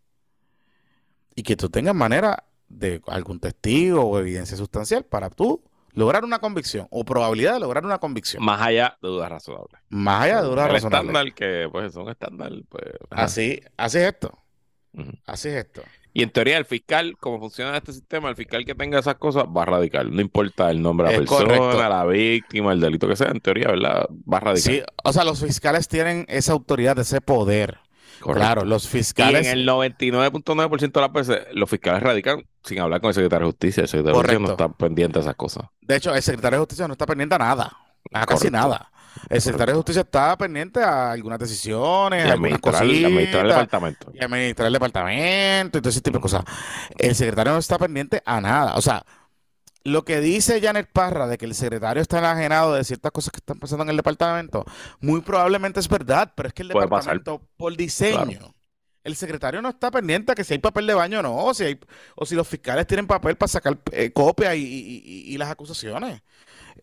y que tú tengas manera de algún testigo o evidencia sustancial para tú lograr una convicción o probabilidad de lograr una convicción. Más allá de dudas razonables. Más allá de dudas El razonables. estándar que, pues, es un estándar, pues. Así, así es esto. Ujú. Así es esto. Y en teoría, el fiscal, como funciona este sistema, el fiscal que tenga esas cosas va a radicar. No importa el nombre de la Es persona, correcto. la víctima, el delito que sea, en teoría, ¿verdad? Va a radicar. Sí, o sea, los fiscales tienen esa autoridad, ese poder. Correcto. Claro, los Y fiscales. en el 99.9% de las veces, los fiscales radican sin hablar con el secretario de justicia. El secretario de justicia no está pendiente de esas cosas. De hecho, el secretario de Justicia no está pendiente a nada. A casi nada. El secretario de Justicia está pendiente a algunas decisiones, Y administrar, y administrar el cositas. departamento. y administrar el departamento y todo ese tipo de cosas. El secretario no está pendiente a nada. O sea, lo que dice Janet Parra de que el secretario está enajenado de ciertas cosas que están pasando en el departamento, muy probablemente es verdad, pero es que el Puede pasar. departamento, por diseño, el secretario no está pendiente a que si hay papel de baño o no, o si, hay, o si los fiscales tienen papel para sacar eh, copia y, y- y- y las acusaciones.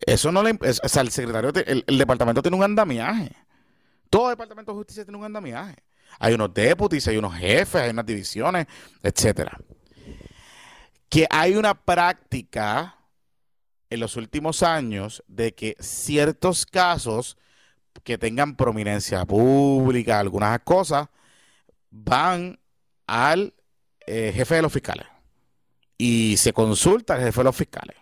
Eso no le... es- o sea, el secretario, te- el, el departamento tiene un andamiaje. Todo departamento de justicia tiene un andamiaje. Hay unos deputies, hay unos jefes, hay unas divisiones, etcétera. Que hay una práctica en los últimos años de que ciertos casos que tengan prominencia pública, algunas cosas, van al eh, jefe de los fiscales y se consulta al jefe de los fiscales.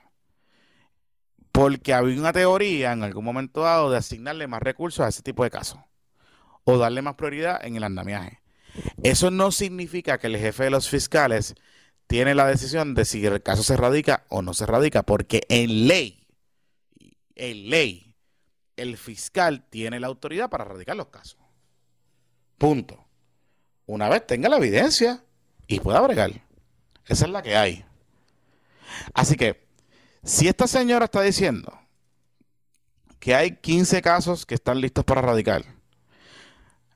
Porque había una teoría en algún momento dado de asignarle más recursos a ese tipo de casos. o darle más prioridad en el andamiaje. Eso no significa que el jefe de los fiscales tiene la decisión de si el caso se radica o no se radica, porque en ley, en ley, el fiscal tiene la autoridad para radicar los casos. Punto. Una vez tenga la evidencia y pueda bregar. Esa es la que hay. Así que, si esta señora está diciendo que hay 15 casos que están listos para radicar,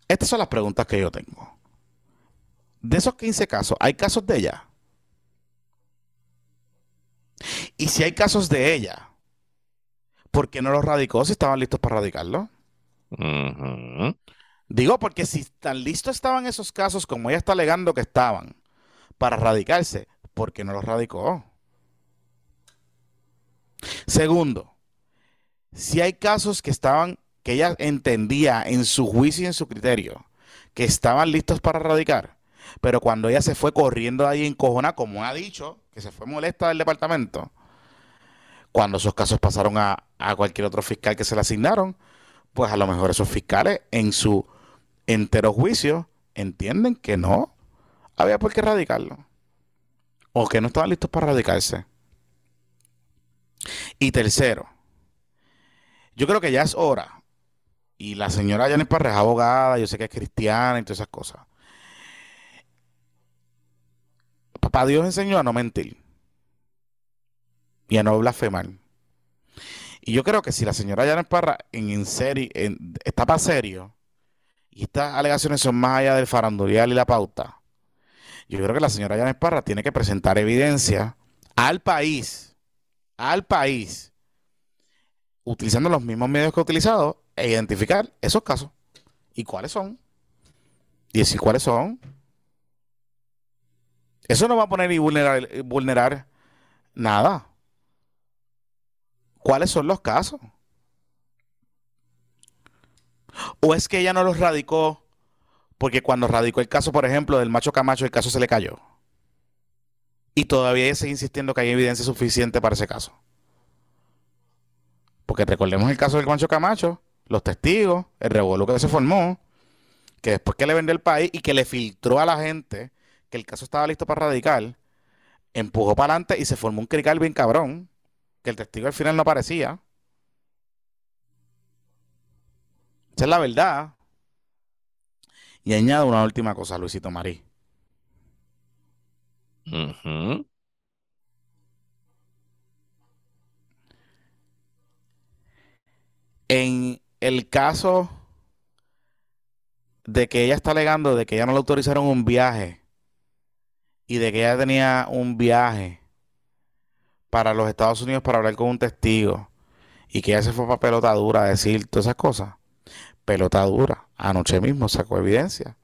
estas son las preguntas que yo tengo. De esos 15 casos, ¿hay casos de ella? Y si hay casos de ella, ¿por qué no los radicó si estaban listos para radicarlo? Digo, porque si tan listos estaban esos casos como ella está alegando que estaban para radicarse, ¿por qué no los radicó? Segundo, si hay casos que estaban, que ella entendía en su juicio y en su criterio, que estaban listos para radicar, pero cuando ella se fue corriendo de ahí en cojona, como ha dicho, que se fue molesta del departamento, cuando esos casos pasaron a, a cualquier otro fiscal que se le asignaron, pues a lo mejor esos fiscales en su entero juicio entienden que no había por qué radicarlo. O que no estaban listos para radicarse. Y tercero, yo creo que ya es hora. Y la señora Janet Parra es abogada, yo sé que es cristiana y todas esas cosas. Papá Dios enseñó a no mentir y a no blasfemar. Y yo creo que si la señora Janet Parra en, en está para serio, y estas alegaciones son más allá del farandurial y la pauta, yo creo que la señora Janet Parra tiene que presentar evidencia al país, al país, utilizando los mismos medios que ha utilizado, e identificar esos casos. ¿Y cuáles son? Y decir cuáles son. Eso no va a poner y vulnerar, vulnerar nada. ¿Cuáles son los casos? ¿O es que ella no los radicó porque cuando radicó el caso, por ejemplo, del macho Camacho, el caso se le cayó? Y todavía ella sigue insistiendo que hay evidencia suficiente para ese caso. Porque recordemos el caso del macho Camacho, los testigos, el revuelo que se formó, que después que le vendió el país y que le filtró a la gente que el caso estaba listo para radicar, empujó para adelante y se formó un crical bien cabrón, que el testigo al final no aparecía. Esa es la verdad. Y añado una última cosa, Luisito Marí. En el caso de que ella está alegando de que ella no le autorizaron un viaje y de que ella tenía un viaje para los Estados Unidos para hablar con un testigo y que ella se fue para pelota dura a decir todas esas cosas pelota dura. Anoche mismo sacó evidencia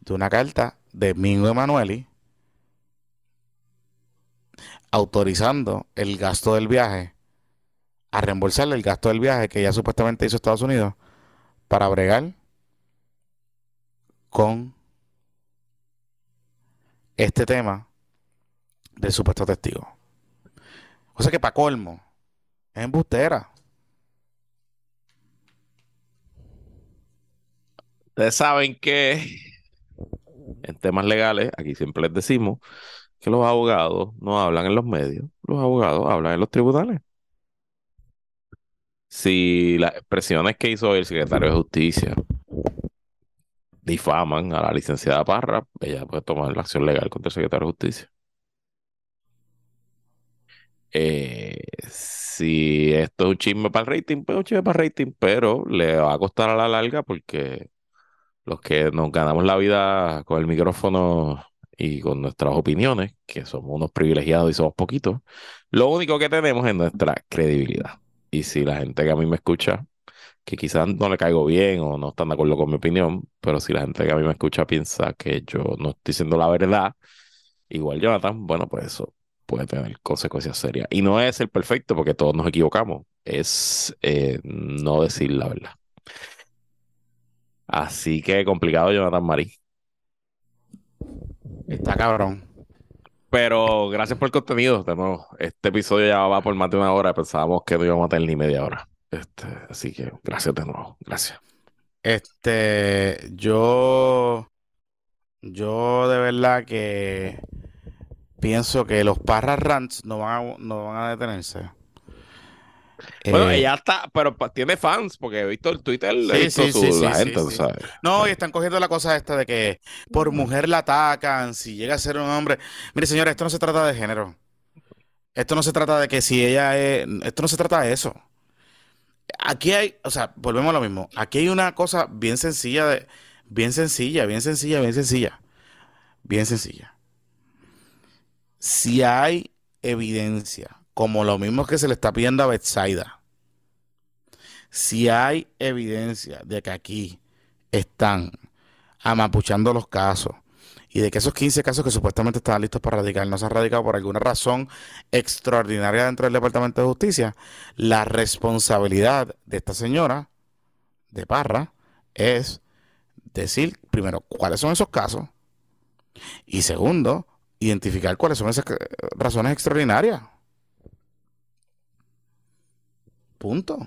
de una carta de Mingo Emanueli autorizando el gasto del viaje, a reembolsarle el gasto del viaje que ella supuestamente hizo a Estados Unidos para bregar con este tema del supuesto testigo. O sea que para colmo, es embustera. Ustedes saben que en temas legales, aquí siempre les decimos que los abogados no hablan en los medios, los abogados hablan en los tribunales. Si las expresiones que hizo el secretario de Justicia difaman a la licenciada Parra, ella puede tomar la acción legal contra el secretario de Justicia. Eh, si esto es un chisme para el rating, pues un chisme para el rating, pero le va a costar a la larga porque los que nos ganamos la vida con el micrófono y con nuestras opiniones, que somos unos privilegiados y somos poquitos, lo único que tenemos es nuestra credibilidad. Y si la gente que a mí me escucha, que quizás no le caigo bien o no están de acuerdo con mi opinión, pero si la gente que a mí me escucha piensa que yo no estoy diciendo la verdad, igual Jonathan, bueno, pues eso puede tener consecuencias serias. Y no es el perfecto porque todos nos equivocamos, es eh, no decir la verdad. Así que complicado, Jonathan Marí. Está cabrón. Pero gracias por el contenido. este episodio ya va por más de una hora. Pensábamos que no íbamos a tener ni media hora. Este, así que gracias de nuevo. Gracias. Este, yo, yo de verdad que pienso que los Parra Rants no van a, no van a detenerse. Bueno, Eh, ella está, pero tiene fans, porque he visto el Twitter, he Sí, visto sí, su- sí, sí, la sí, gente, sí. tú sabes. No, y están cogiendo la cosa esta de que por mujer la atacan, si llega a ser un hombre. Mire, señora, esto no se trata de género. Esto no se trata de que si ella es. Esto no se trata de eso. Aquí hay, o sea, volvemos a lo mismo. Aquí hay una cosa bien sencilla de. Bien sencilla, bien sencilla, bien sencilla. Bien sencilla. Si hay evidencia, como lo mismo que se le está pidiendo a Betsaida, si hay evidencia de que aquí están amapuchando los casos y de que esos 15 casos que supuestamente estaban listos para radicar no se han radicado por alguna razón extraordinaria dentro del Departamento de Justicia, la responsabilidad de esta señora, de Parra, es decir, primero, cuáles son esos casos y segundo, identificar cuáles son esas eh, razones extraordinarias. Punto.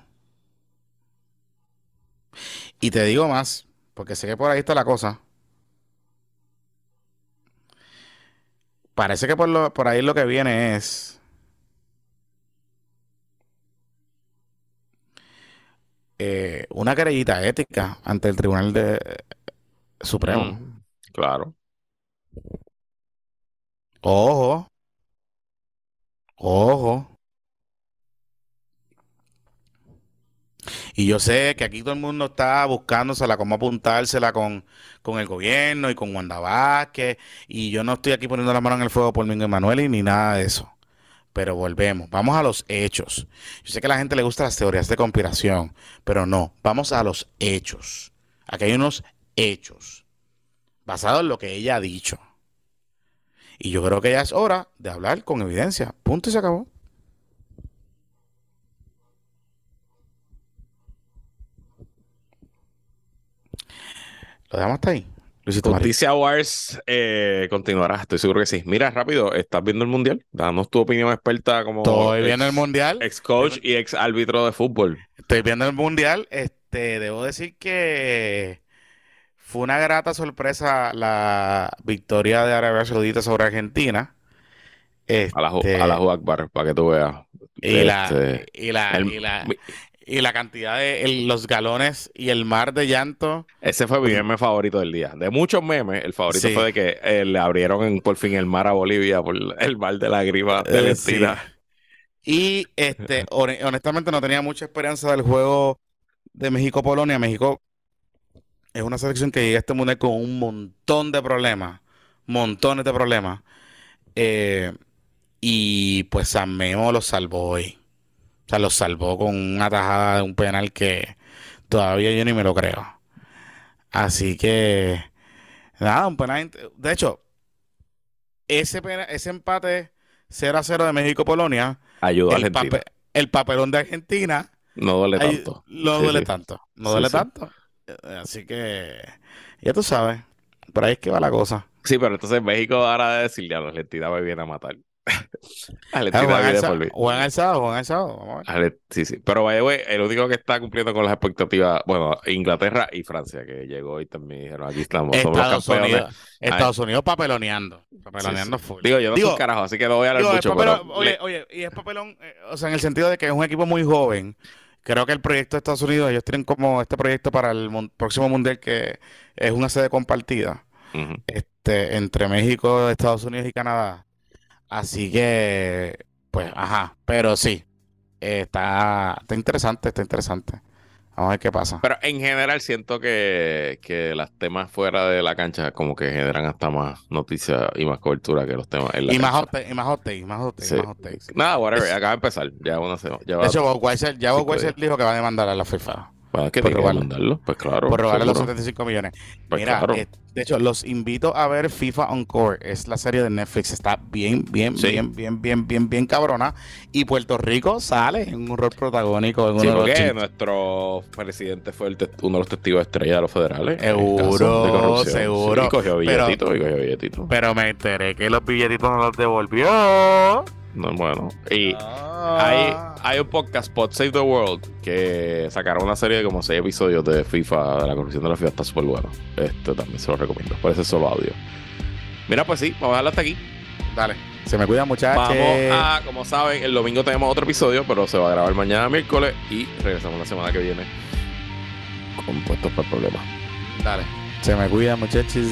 Y te digo más, porque sé que por ahí está la cosa. Parece que por, lo- por ahí lo que viene es eh, una querellita ética ante el Tribunal de Supremo. Mm, Claro. Ojo, ojo. Y yo sé que aquí todo el mundo está buscándosela, cómo apuntársela con, con el gobierno y con Wanda Vázquez. Y yo no estoy aquí poniendo la mano en el fuego por Miguel Manuel ni nada de eso. Pero volvemos, vamos a los hechos. Yo sé que a la gente le gustan las teorías de conspiración, pero no, vamos a los hechos. Aquí hay unos hechos basados en lo que ella ha dicho. Y yo creo que ya es hora de hablar con evidencia. Punto y se acabó. Lo dejamos hasta ahí. Luisito. Justicia Wars eh, continuará, estoy seguro que sí. Mira, rápido, ¿estás viendo el mundial? Danos tu opinión experta como Estoy viendo el mundial. ex coach y ex árbitro de fútbol. Estoy viendo el mundial. Este, debo decir que fue una grata sorpresa la victoria de Arabia Saudita sobre Argentina. A la, Este, a la Akbar, para que tú veas. y la, Este, y la, el- y la, y la cantidad de el- los galones y el mar de llanto. Ese fue mi meme favorito del día. De muchos memes, el favorito Sí. fue de que eh, le abrieron en- por fin el mar a Bolivia por el mar de lágrimas de la Eh, sí. Y este, *laughs* hone- honestamente no tenía mucha esperanza del juego de México-Polonia. México es una selección que llega a este mundial con un montón de problemas, montones de problemas. Eh, y pues San Memo los salvó hoy. O sea, los salvó con una tajada de un penal que todavía yo ni me lo creo. Así que, nada, un penal. De hecho, ese, pena- ese empate 0 a 0 de México-Polonia, Ayudó a el, Argentina. pape- el papelón de Argentina, No duele tanto. no duele sí. tanto. No Sí, duele sí. tanto. Así que, ya tú sabes, por ahí es que va la cosa. Sí, pero entonces México ahora de decirle a la Argentina me viene a matar. Ah, Argentina Juegan viene el por mí. sá- juegan el sábado, juegan el sábado. Vamos a ver. Ale- Sí, sí. Pero vaya, güey, el único que está cumpliendo con las expectativas, bueno, Inglaterra y Francia, que llegó y también dijeron, aquí estamos, somos los Estados campeones. Unidos, Estados Unidos papeloneando. Papeloneando Sí, full. Digo, yo no soy Digo, un carajo, así que no voy a hablar mucho, papelón- pero oye, le- oye, y es papelón, eh, o sea, en el sentido de que es un equipo muy joven. Creo que el proyecto de Estados Unidos, ellos tienen como este proyecto para el próximo mundial que es una sede compartida Ujú. este, entre México, Estados Unidos y Canadá. Así que, pues, ajá, pero sí, eh, está, está interesante, está interesante. Vamos a ver qué pasa. Pero en general siento que, que los temas fuera de la cancha como que generan hasta más noticias y más cobertura que los temas en la Y más hot take, y más hot take, más hot take, Sí. más hot take, sí. Nada, whatever, acaba de empezar. Ya una semana. Ya De hecho, Bob Weiser, ya Bob cinco Weiser días. dijo que va a demandar a la FIFA Es que por robarle. mandarlo. Pues claro. por robarle los seguro. 75 millones. Pues Mira, claro. eh, de hecho, los invito a ver FIFA Encore. Es la serie de Netflix. Está bien, bien, Sí. bien, bien, bien, bien, bien cabrona. Y Puerto Rico sale en un rol protagónico en Sí, uno de los porque nuestro presidente fue el uno de los testigos estrella de los federales. Seguro, seguro. Sí, y cogió Pero- billetito, y cogió billetito. Pero me enteré que los billetitos no los devolvió. No bueno. Y Ah. hay, hay un podcast, Pod Save the World, que sacaron una serie de como seis episodios de FIFA, de la corrupción de la FIFA. Está súper bueno. Este también se lo recomiendo. Parece solo audio. Mira, pues sí, vamos a dejarlo hasta aquí. Dale. Se me cuida, muchachos. Vamos a, como saben, el domingo tenemos otro episodio, pero se va a grabar mañana miércoles y regresamos la semana que viene con puestos para problemas. Dale. Se me cuida, muchachos.